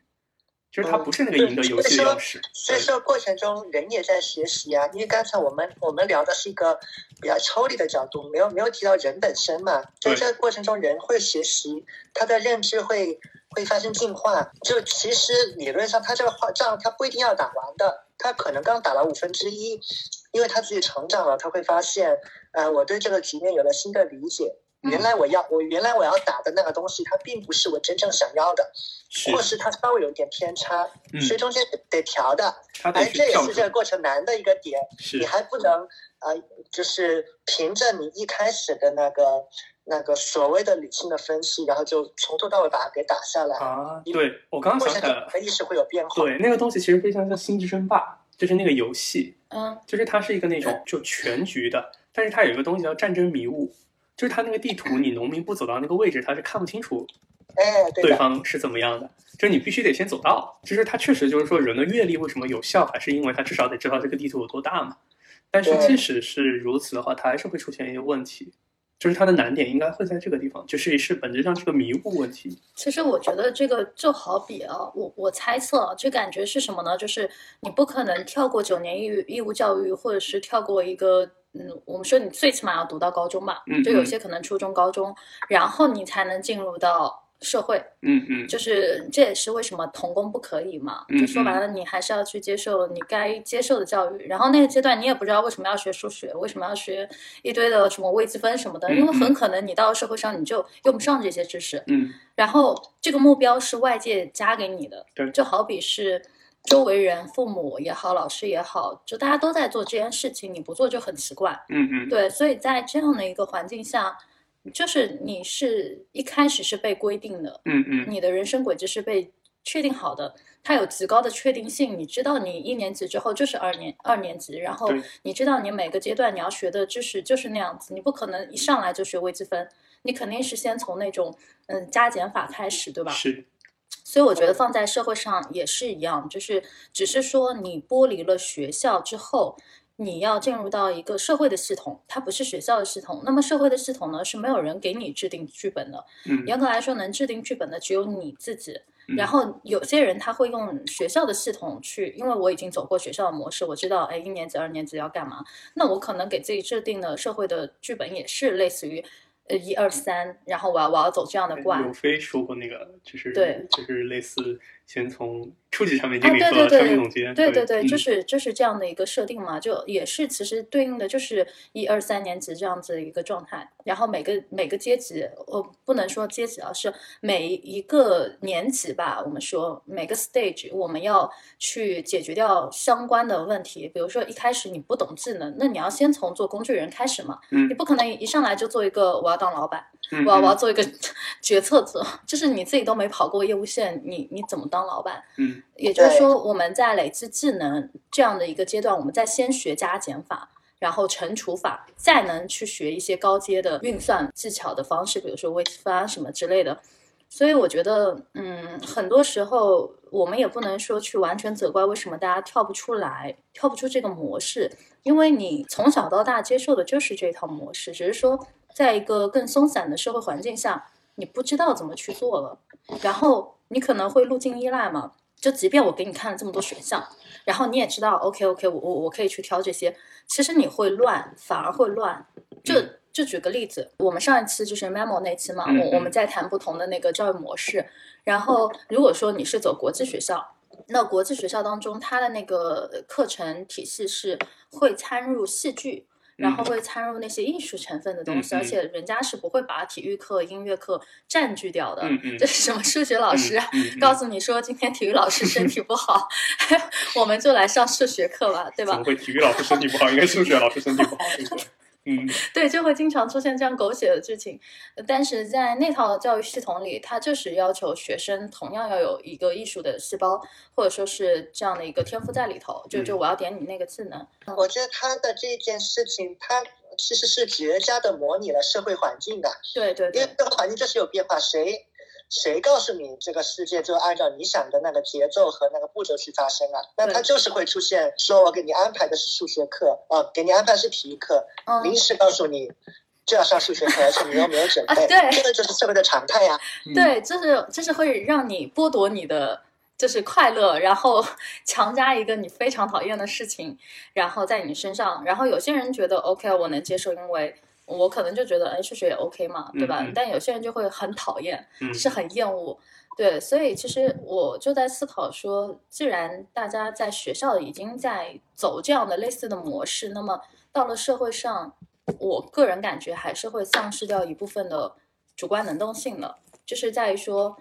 S3: 就是它不是那个赢得游戏的钥匙。
S2: 所以说过程中人也在学习啊，因为刚才我们我们聊的是一个比较抽离的角度，没有没有提到人本身嘛。在
S3: 对
S2: 这个过程中，人会学习，他的认知会会发生进化。就其实理论上，他这个话仗他不一定要打完的，他可能刚打了五分之一，因为他自己成长了，他会发现，呃，我对这个局面有了新的理解。原来我要我原来我要打的那个东西，它并不是我真正想要的，或是它稍微有点偏差，
S3: 嗯
S2: 所以中间得得调的。哎，这也是这个过程难的一个点，
S3: 是
S2: 你还不能呃，就是凭着你一开始的那个那个所谓的理性的分析，然后就从头到尾把它给打下来。
S3: 啊。对我刚刚想起来
S2: 意识会有变化。
S3: 对那个东西其实非常像《星际争霸》，就是那个游戏，
S1: 嗯
S3: 就是它是一个那种就全局的，但是它有一个东西叫战争迷雾，就是它那个地图，你农民不走到那个位置，他是看不清楚
S2: 哎，对
S3: 方是怎么样的，就是你必须得先走到。就是它确实就是说人的阅历为什么有效，还是因为他至少得知道这个地图有多大嘛。但是即使是如此的话，它还是会出现一些问题。就是它的难点应该会在这个地方，就是是本质上是个迷雾问题。
S1: 其实我觉得这个就好比啊，我我猜测，这感觉是什么呢？就是你不可能跳过九年义义务教育，或者是跳过一个，嗯，我们说你最起码要读到高中吧，就有些可能初中、高中，然后你才能进入到。社会，
S3: 嗯嗯，
S1: 就是这也是为什么童工不可以嘛？就说白了，你还是要去接受你该接受的教育。然后那个阶段，你也不知道为什么要学数学，为什么要学一堆的什么微积分什么的，因为很可能你到社会上你就用不上这些知识。
S3: 嗯，
S1: 然后这个目标是外界加给你的，
S3: 对，
S1: 就好比是周围人、父母也好，老师也好，就大家都在做这件事情，你不做就很奇怪。
S3: 嗯嗯，
S1: 对，所以在这样的一个环境下。就是你是一开始是被规定的，
S3: 嗯嗯，
S1: 你的人生轨迹是被确定好的，它有极高的确定性。你知道你一年级之后就是二年二年级，然后你知道你每个阶段你要学的知识就是那样子，你不可能一上来就学微积分，你肯定是先从那种嗯加减法开始，对吧？
S3: 是。
S1: 所以我觉得放在社会上也是一样，就是只是说你剥离了学校之后。你要进入到一个社会的系统，它不是学校的系统。那么社会的系统呢，是没有人给你制定剧本的。
S3: 嗯，
S1: 严格来说，能制定剧本的只有你自己。然后有些人他会用学校的系统去，因为我已经走过学校的模式，我知道，哎，一年级、二年级要干嘛。那我可能给自己制定的社会的剧本也是类似于。呃，一二三，然后我要我要走这样的卦。
S3: 永飞说过那个，就是
S1: 对，
S3: 就是类似先从初级产品经理和产品总监，
S1: 对对对，就是就是这样的一个设定嘛，就也是其实对应的就是一二三年级这样子的一个状态。然后每个每个阶级，呃，不能说阶级啊，是每一个年级吧。我们说每个 stage，我们要去解决掉相关的问题。比如说一开始你不懂技能，那你要先从做工具人开始嘛。
S3: 嗯，
S1: 你不可能一上来就做一个我要当老板，我要我要做一个 决策者，就是你自己都没跑过业务线，你你怎么当老板？
S3: 嗯，
S1: 也就是说我们在累积技能这样的一个阶段，我们在先学加减法。然后乘除法，再能去学一些高阶的运算技巧的方式，比如说微积分啊什么之类的。所以我觉得，嗯，很多时候我们也不能说去完全责怪为什么大家跳不出来，跳不出这个模式，因为你从小到大接受的就是这套模式，只是说在一个更松散的社会环境下，你不知道怎么去做了，然后你可能会路径依赖嘛。就即便我给你看了这么多选项，然后你也知道，OK OK，我我我可以去挑这些。其实你会乱，反而会乱。就就举个例子，我们上一期就是 memo 那期嘛，我我们在谈不同的那个教育模式。然后如果说你是走国际学校，那国际学校当中它的那个课程体系是会参入戏剧。然后会掺入那些艺术成分的东西，而且人家是不会把体育课、音乐课占据掉的。这是什么数学老师告诉你说今天体育老师身体 不好，我们就来上数学课吧，对吧？
S3: 怎么会体育老师身体不好？应该数学老师身体不好。嗯，
S1: 对，就会经常出现这样狗血的剧情，但是在那套教育系统里，它就是要求学生同样要有一个艺术的细胞，或者说是这样的一个天赋在里头。就就我要点你那个技能。
S2: 我觉得他的这件事情，他其实是绝佳的模拟了社会环境的。
S1: 对对，
S2: 因为这个环境就是有变化，谁？谁告诉你这个世界就按照你想的那个节奏和那个步骤去发生啊？那它就是会出现，说我给你安排的是数学课，啊，给你安排是体育课，临时告诉你就要上数学课，而且你又没有准备，
S1: 对，
S2: 这个就是社会的常态呀。
S1: 对，就是就是会让你剥夺你的就是快乐，然后 强加一个你非常讨厌的事情，然后在你身上，然后有些人觉得 OK，我能接受，因为。我可能就觉得，哎，数学也 OK 嘛，对吧？但有些人就会很讨厌，是很厌恶，对。所以其实我就在思考说，既然大家在学校已经在走这样的类似的模式，那么到了社会上，我个人感觉还是会丧失掉一部分的主观能动性的，就是在于说，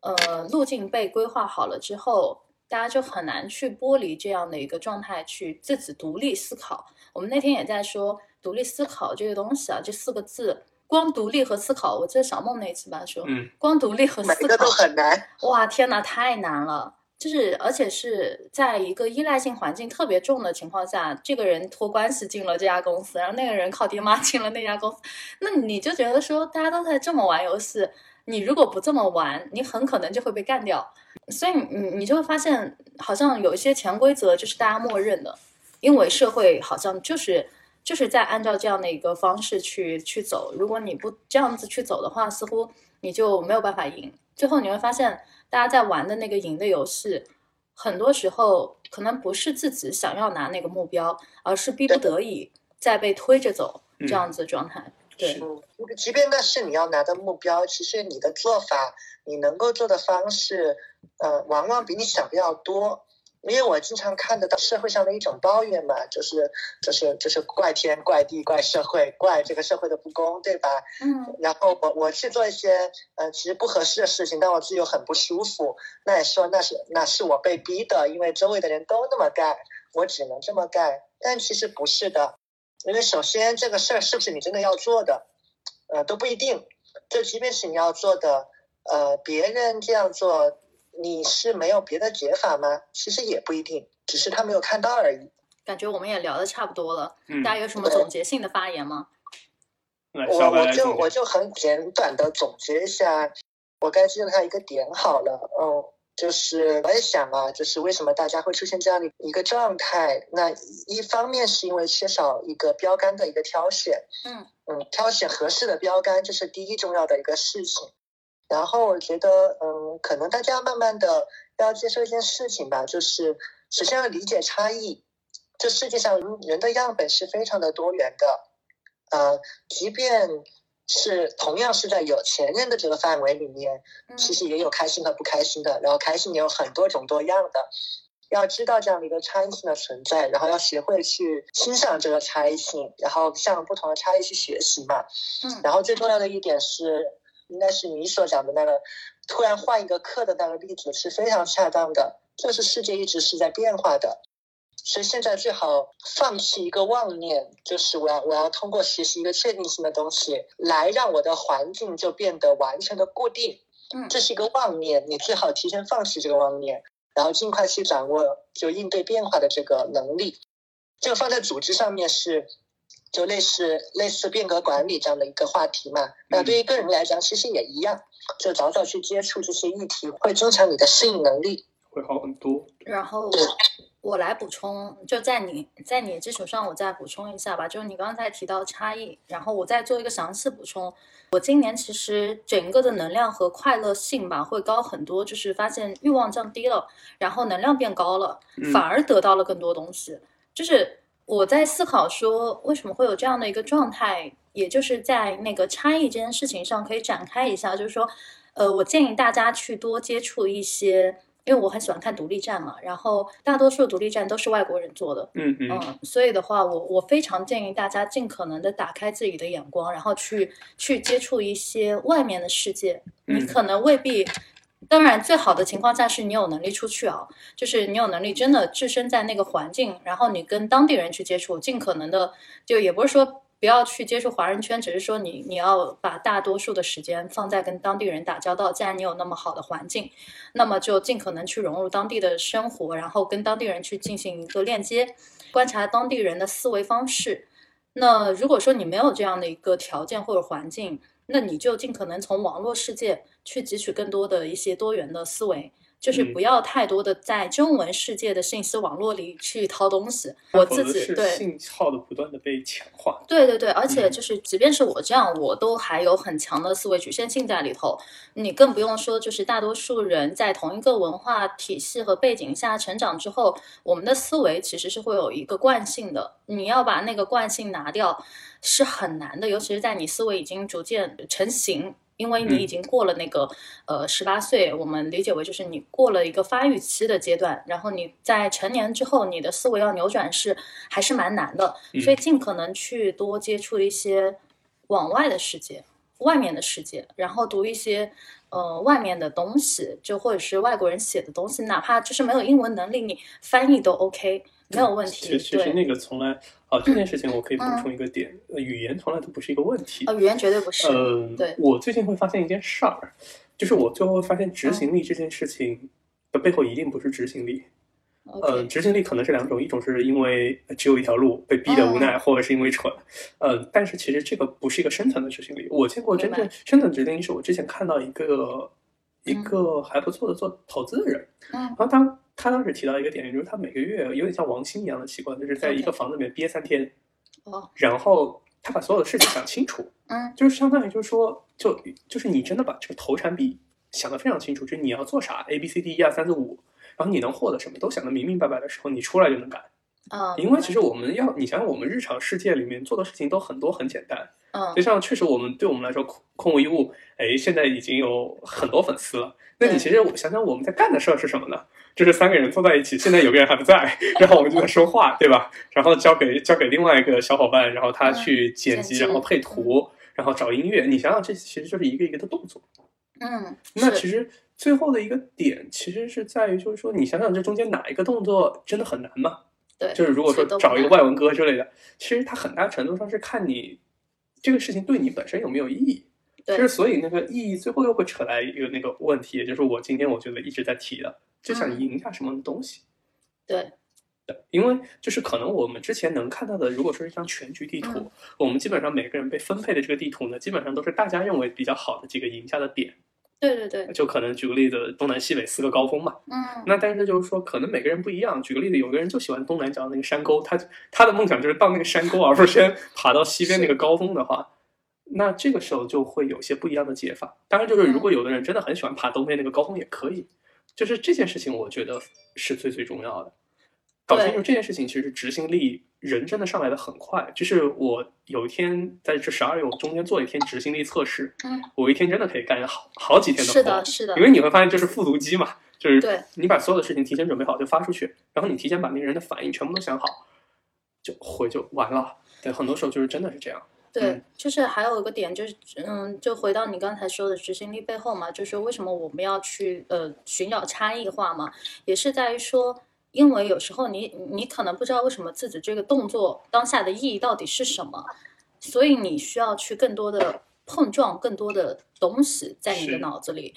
S1: 呃，路径被规划好了之后，大家就很难去剥离这样的一个状态，去自己独立思考。我们那天也在说。独立思考这个东西啊，这四个字，光独立和思考，我记得小梦那次吧说，
S3: 嗯，
S1: 光独立和思考
S2: 都很难。
S1: 哇，天哪，太难了！就是而且是在一个依赖性环境特别重的情况下，这个人托关系进了这家公司，然后那个人靠爹妈 进了那家公司，那你就觉得说，大家都在这么玩游戏，你如果不这么玩，你很可能就会被干掉。所以你你就会发现，好像有一些潜规则就是大家默认的。因为社会好像就是就是在按照这样的一个方式去去走。如果你不这样子去走的话，似乎你就没有办法赢。最后你会发现，大家在玩的那个赢的游戏，很多时候可能不是自己想要拿那个目标，而是逼不得已在被推着走这样子的状态。对，
S2: 即便那是你要拿的目标，其实你的做法，你能够做的方式，呃，往往比你想的要多。因为我经常看得到社会上的一种抱怨嘛，就是就是就是怪天怪地怪社会怪这个社会的不公，对吧？
S1: 嗯。
S2: 然后我我去做一些呃其实不合适的事情，但我自己又很不舒服，那也说那是那是我被逼的，因为周围的人都那么干，我只能这么干。但其实不是的，因为首先这个事儿是不是你真的要做的，呃都不一定。就即便是你要做的，呃别人这样做。你是没有别的解法吗？其实也不一定，只是他没有看到而已。
S1: 感觉我们也聊的差不多了，大家有什么总结性的发言吗？
S2: 我我就我就很简短的总结一下，我该记得他一个点好了。嗯，就是我也想啊，就是为什么大家会出现这样的一个状态？那一方面是因为缺少一个标杆的一个挑选，
S1: 嗯
S2: 嗯，挑选合适的标杆，这是第一重要的一个事情。然后我觉得，嗯，可能大家慢慢的要接受一件事情吧，就是首先要理解差异。这世界上人的样本是非常的多元的，呃，即便是同样是在有钱人的这个范围里面，其实也有开心和不开心的。然后开心也有很多种多样的，要知道这样的一个差异性的存在，然后要学会去欣赏这个差异性，然后向不同的差异去学习嘛。
S1: 嗯。
S2: 然后最重要的一点是。应该是你所讲的那个突然换一个课的那个例子是非常恰当的。就是世界一直是在变化的，所以现在最好放弃一个妄念，就是我要我要通过学习一个确定性的东西来让我的环境就变得完全的固定。
S1: 嗯，
S2: 这是一个妄念，你最好提前放弃这个妄念，然后尽快去掌握就应对变化的这个能力。这个放在组织上面是。就类似类似变革管理这样的一个话题嘛，那对于个人来讲，其实也一样，就早早去接触这些议题，会增强你的适应能力，
S3: 会好很多。
S1: 然后我来补充，就在你在你基础上，我再补充一下吧。就是你刚才提到差异，然后我再做一个详细补充。我今年其实整个的能量和快乐性吧会高很多，就是发现欲望降低了，然后能量变高了，反而得到了更多东西，就是。我在思考说，为什么会有这样的一个状态？也就是在那个差异这件事情上，可以展开一下。就是说，呃，我建议大家去多接触一些，因为我很喜欢看独立站嘛。然后，大多数独立站都是外国人做的，
S3: 嗯嗯，
S1: 所以的话，我我非常建议大家尽可能的打开自己的眼光，然后去去接触一些外面的世界。你可能未必。当然，最好的情况下是你有能力出去啊，就是你有能力真的置身在那个环境，然后你跟当地人去接触，尽可能的就也不是说不要去接触华人圈，只是说你你要把大多数的时间放在跟当地人打交道。既然你有那么好的环境，那么就尽可能去融入当地的生活，然后跟当地人去进行一个链接，观察当地人的思维方式。那如果说你没有这样的一个条件或者环境，那你就尽可能从网络世界去汲取更多的一些多元的思维。就是不要太多的在中文世界的信息网络里去掏东西。我自己对
S3: 信号的不断的被强化。
S1: 对对对，而且就是即便是我这样，我都还有很强的思维局限性在里头。你更不用说，就是大多数人在同一个文化体系和背景下成长之后，我们的思维其实是会有一个惯性的。你要把那个惯性拿掉是很难的，尤其是在你思维已经逐渐成型。因为你已经过了那个呃十八岁，我们理解为就是你过了一个发育期的阶段，然后你在成年之后，你的思维要扭转是还是蛮难的，所以尽可能去多接触一些往外的世界、外面的世界，然后读一些呃外面的东西，就或者是外国人写的东西，哪怕就是没有英文能力，你翻译都 OK。没有问题。
S3: 其实那个从来，哦，这件事情我可以补充一个点，语言从来都不是一个问题。
S1: 呃，语言绝对不是。
S3: 嗯，
S1: 对。
S3: 我最近会发现一件事儿，就是我最后会发现执行力这件事情的背后一定不是执行力。嗯，执行力可能是两种，一种是因为只有一条路被逼的无奈，或者是因为蠢。嗯，但是其实这个不是一个深层的执行力。我见过真正深层执行力，是我之前看到一个一个还不错的做投资的人，
S1: 嗯，然
S3: 后他。他当时提到一个点，就是他每个月有点像王鑫一样的习惯，就是在一个房子里面憋三天，
S1: 哦，
S3: 然后他把所有的事情想清楚，
S1: 嗯
S3: 就是相当于就是说，就就是你真的把这个投产比想得非常清楚，就是你要做啥，A B C D 一二三四五，然后你能获得什么都想得明明白白的时候，你出来就能干。
S1: 啊，
S3: 因为其实我们要，你想想，我们日常世界里面做的事情都很多很简单，
S1: 嗯
S3: 就像确实我们对我们来说，空空无一物，哎，现在已经有很多粉丝了。那你其实我想想，我们在干的事儿是什么呢？就是三个人坐在一起，现在有个人还不在，然后我们就在说话，对吧？然后交给交给另外一个小伙伴，然后他
S1: 嗯
S3: 去剪辑然后配图，然后找音乐。你想想，这其实就是一个一个的动作。
S1: 嗯，
S3: 那其实最后的一个点，其实是在于，就是说，你想想这中间哪一个动作真的很难吗？
S1: 对，
S3: 就是如果说找一个外文歌之类的，其实它很大程度上是看你这个事情对你本身有没有意义。
S1: 对
S3: 就是所以那个意义最后又会扯来一个那个问题，也就是我今天我觉得一直在提的，就想
S1: 嗯
S3: 赢下什么东西。
S1: 对，
S3: 因为就是可能我们之前能看到的，如果说是一张全局地图，
S1: 嗯
S3: 我们基本上每个人被分配的这个地图呢，基本上都是大家认为比较好的几个赢家的点。
S1: 对对对，
S3: 就可能举个例子，东南西北四个高峰嘛。
S1: 嗯，
S3: 那但是就是说，可能每个人不一样。举个例子，有个人就喜欢东南角那个山沟，他他的梦想就是到那个山沟，而不是先 爬到西边那个高峰的话，那这个时候就会有些不一样的解法。当然，就是如果有的人真的很喜欢爬东边那个高峰，也可以。就是这件事情，我觉得是最最重要的。搞清楚这件事情，其实执行力人真的上来的很快。就是我有一天在这十二月，我中间做了一天执行力测试，
S1: 嗯，
S3: 我一天真的可以干好好几天的活。
S1: 是的，是的
S3: 因，为你会发现这是复读机嘛，就是
S1: 对
S3: 你把所有的事情提前准备好就发出去，然后你提前把那个人的反应全部都想好，就回就完了。对，很多时候就是真的是这样。
S1: 对
S3: 嗯，
S1: 就是还有一个点，就是嗯，就回到你刚才说的执行力背后嘛，就是为什么我们要去呃寻找差异化嘛，也是在于说，因为有时候你你可能不知道为什么自己这个动作当下的意义到底是什么，所以你需要去更多的碰撞更多的东西在你的脑子里。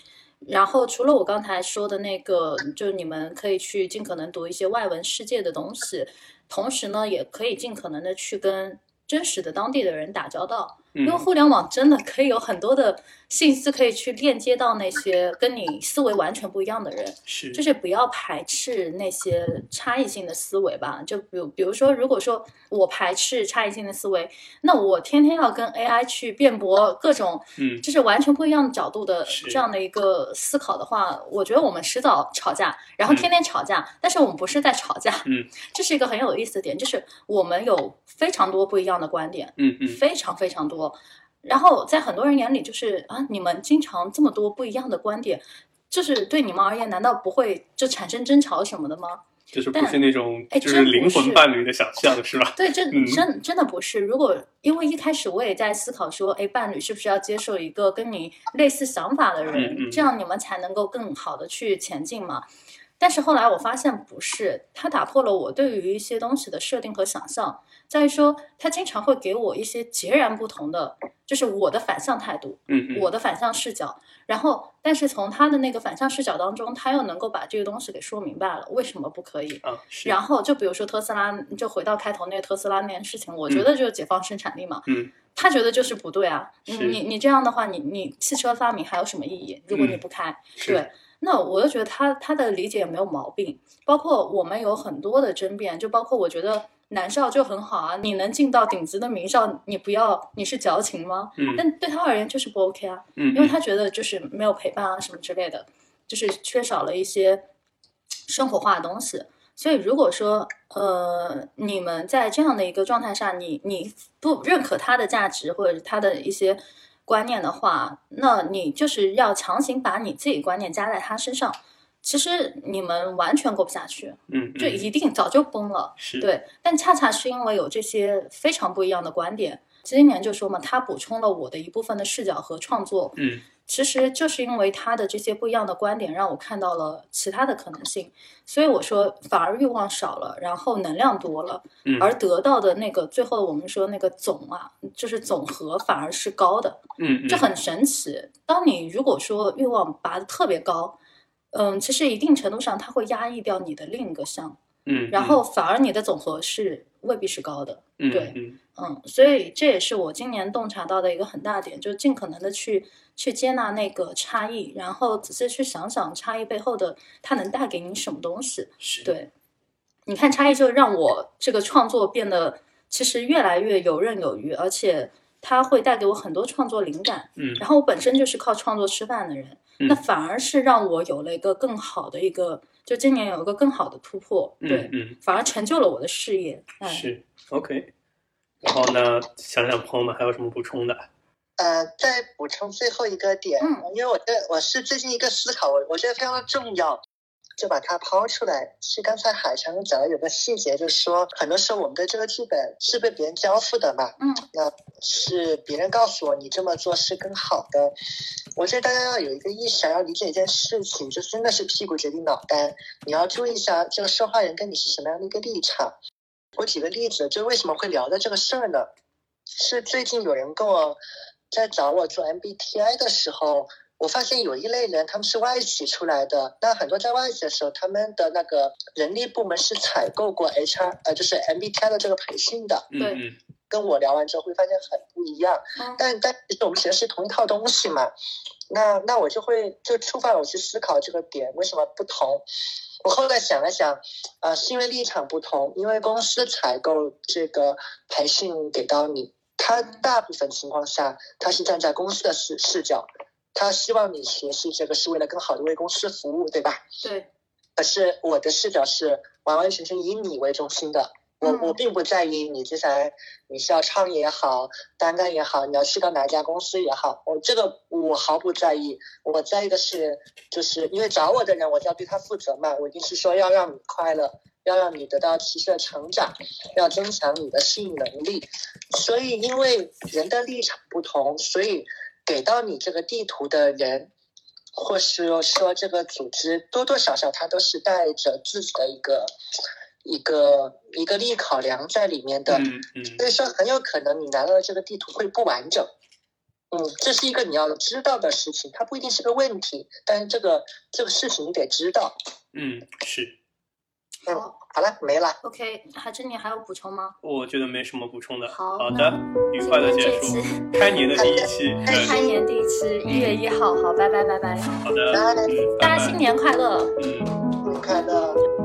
S1: 然后除了我刚才说的那个，就是你们可以去尽可能读一些外文世界的东西，同时呢，也可以尽可能的去跟真实的当地的人打交道，因为
S3: 嗯，
S1: 互联网真的可以有很多的信息可以去链接到那些跟你思维完全不一样的人，
S3: 是，
S1: 就是不要排斥那些差异性的思维吧。就比如，比如说，如果说我排斥差异性的思维，那我天天要跟 AI 去辩驳各种
S3: 嗯，
S1: 就是完全不一样的角度的
S3: 是
S1: 这样的一个思考的话，我觉得我们迟早吵架，然后
S3: 嗯。
S1: 天天吵架，但是我们不是在吵架，
S3: 嗯，
S1: 这是一个很有意思的点，就是我们有非常多不一样的观点，
S3: 嗯嗯，
S1: 非常非常多。然后在很多人眼里，就是啊，你们经常这么多不一样的观点，就是对你们而言，难道不会就产生争吵什么的吗？
S3: 就是不是那种
S1: 哎
S3: 就是灵魂伴侣的想象，是吧？
S1: 对，这
S3: 嗯
S1: 真真的不是。如果因为一开始我也在思考说，哎，伴侣是不是要接受一个跟你类似想法的人，
S3: 嗯嗯
S1: 这样你们才能够更好的去前进嘛？但是后来我发现不是，他打破了我对于一些东西的设定和想象，在于说他经常会给我一些截然不同的，就是我的反向态度。我的反向视角，然后但是从他的那个反向视角当中，他又能够把这个东西给说明白了，为什么不可以？
S3: 啊是，
S1: 然后就比如说特斯拉，就回到开头那个特斯拉那件事情，我觉得就是解放生产力嘛。
S3: 嗯
S1: 他觉得就是不对啊，你你你这样的话，你你汽车发明还有什么意义？如果你
S3: 嗯
S1: 不开，
S3: 是
S1: 对，那我就觉得他他的理解也没有毛病。包括我们有很多的争辩，就包括我觉得南校就很好啊，你能进到顶级的名校，你不要你是矫情吗？
S3: 嗯
S1: 但对他而言就是不 OK 啊。
S3: 嗯，
S1: 因为他觉得就是没有陪伴啊什么之类的，就是缺少了一些生活化的东西。所以如果说呃你们在这样的一个状态下，你你不认可他的价值或者是他的一些观念的话，那你就是要强行把你自己观念加在他身上，其实你们完全过不下去，
S3: 嗯嗯
S1: 就一定早就崩了。
S3: 是，
S1: 对，但恰恰是因为有这些非常不一样的观点，今年就说嘛，他补充了我的一部分的视角和创作。
S3: 嗯
S1: 其实就是因为他的这些不一样的观点，让我看到了其他的可能性。所以我说，反而欲望少了，然后能量多了，
S3: 嗯
S1: 而得到的那个最后我们说那个总啊，就是总和反而是高的，
S3: 嗯嗯
S1: 这很神奇。当你如果说欲望拔得特别高，嗯，其实一定程度上它会压抑掉你的另一个项。
S3: 嗯，
S1: 然后反而你的总和是未必是高的。
S3: 嗯
S1: 对
S3: 嗯
S1: 嗯，所以这也是我今年洞察到的一个很大点，就尽可能的去去接纳那个差异，然后仔细去想想差异背后的它能带给你什么东西。
S3: 是，
S1: 对，你看差异就让我这个创作变得其实越来越游刃有余，而且它会带给我很多创作灵感。
S3: 嗯
S1: 然后我本身就是靠创作吃饭的人，
S3: 嗯
S1: 那反而是让我有了一个更好的一个，就今年有一个更好的突破。对，
S3: 嗯
S1: 反而成就了我的事业。
S3: 嗯，
S1: 哎，
S3: 是 OK。然后呢，想想朋友们还有什么补充的？
S2: 呃，再补充最后一个点，
S1: 嗯
S2: 因为我这我是最近一个思考，我我觉得非常的重要，就把它抛出来。是刚才海强讲的有个细节，就是说很多时候我们的这个剧本是被别人交付的嘛，
S1: 嗯
S2: 那是别人告诉我你这么做是更好的。我觉得大家要有一个意识，要理解一件事情，就真的是屁股决定脑袋。你要注意一下这个说话人跟你是什么样的一个立场。我举个例子，就为什么会聊到这个事儿呢？是最近有人跟我在找我做 MBTI 的时候，我发现有一类人他们是外企出来的，那很多在外企的时候，他们的那个人力部门是采购过 HR 呃，就是 MBTI 的这个培训的，
S1: 对
S3: 嗯嗯
S2: 跟我聊完之后会发现很不一样。
S1: 嗯
S2: 但但其实我们学的是同一套东西嘛，那那我就会就触发了我去思考这个点为什么不同。我后来想了想，呃，是因为立场不同，因为公司采购这个培训给到你，他大部分情况下他是站在公司的视视角，他希望你学习这个是为了更好的为公司服务，对吧？
S1: 对，
S2: 可是我的视角是完完全全以你为中心的，我
S1: 嗯
S2: 我并不在意你接下来你是要创业也好，单干也好，你要去到哪家公司也好，我这个我毫不在意。我在意的是，就是因为找我的人，我就要对他负责嘛，我一定是说要让你快乐，要让你得到持续的成长，要增强你的适应能力。所以，因为人的立场不同，所以给到你这个地图的人。或是说这个组织多多少少它都是带着自己的一个一个一个利益考量在里面的，
S3: 嗯嗯
S2: 所以说很有可能你拿到的这个地图会不完整。嗯，这是一个你要知道的事情，它不一定是个问题，但是这个这个事情你得知道。
S3: 嗯，是，
S2: 嗯
S1: 好，
S2: 好了，没了。
S1: OK，海珍，你还有补充吗？
S3: 我觉得没什么补充的。
S1: 好
S3: 的，愉快的结束开年的第一 期，
S1: 开年第一期，一月一号，好，拜拜拜拜，
S3: 好的，
S2: 拜
S3: 嗯，拜拜
S1: 大家新年快乐。
S3: 嗯。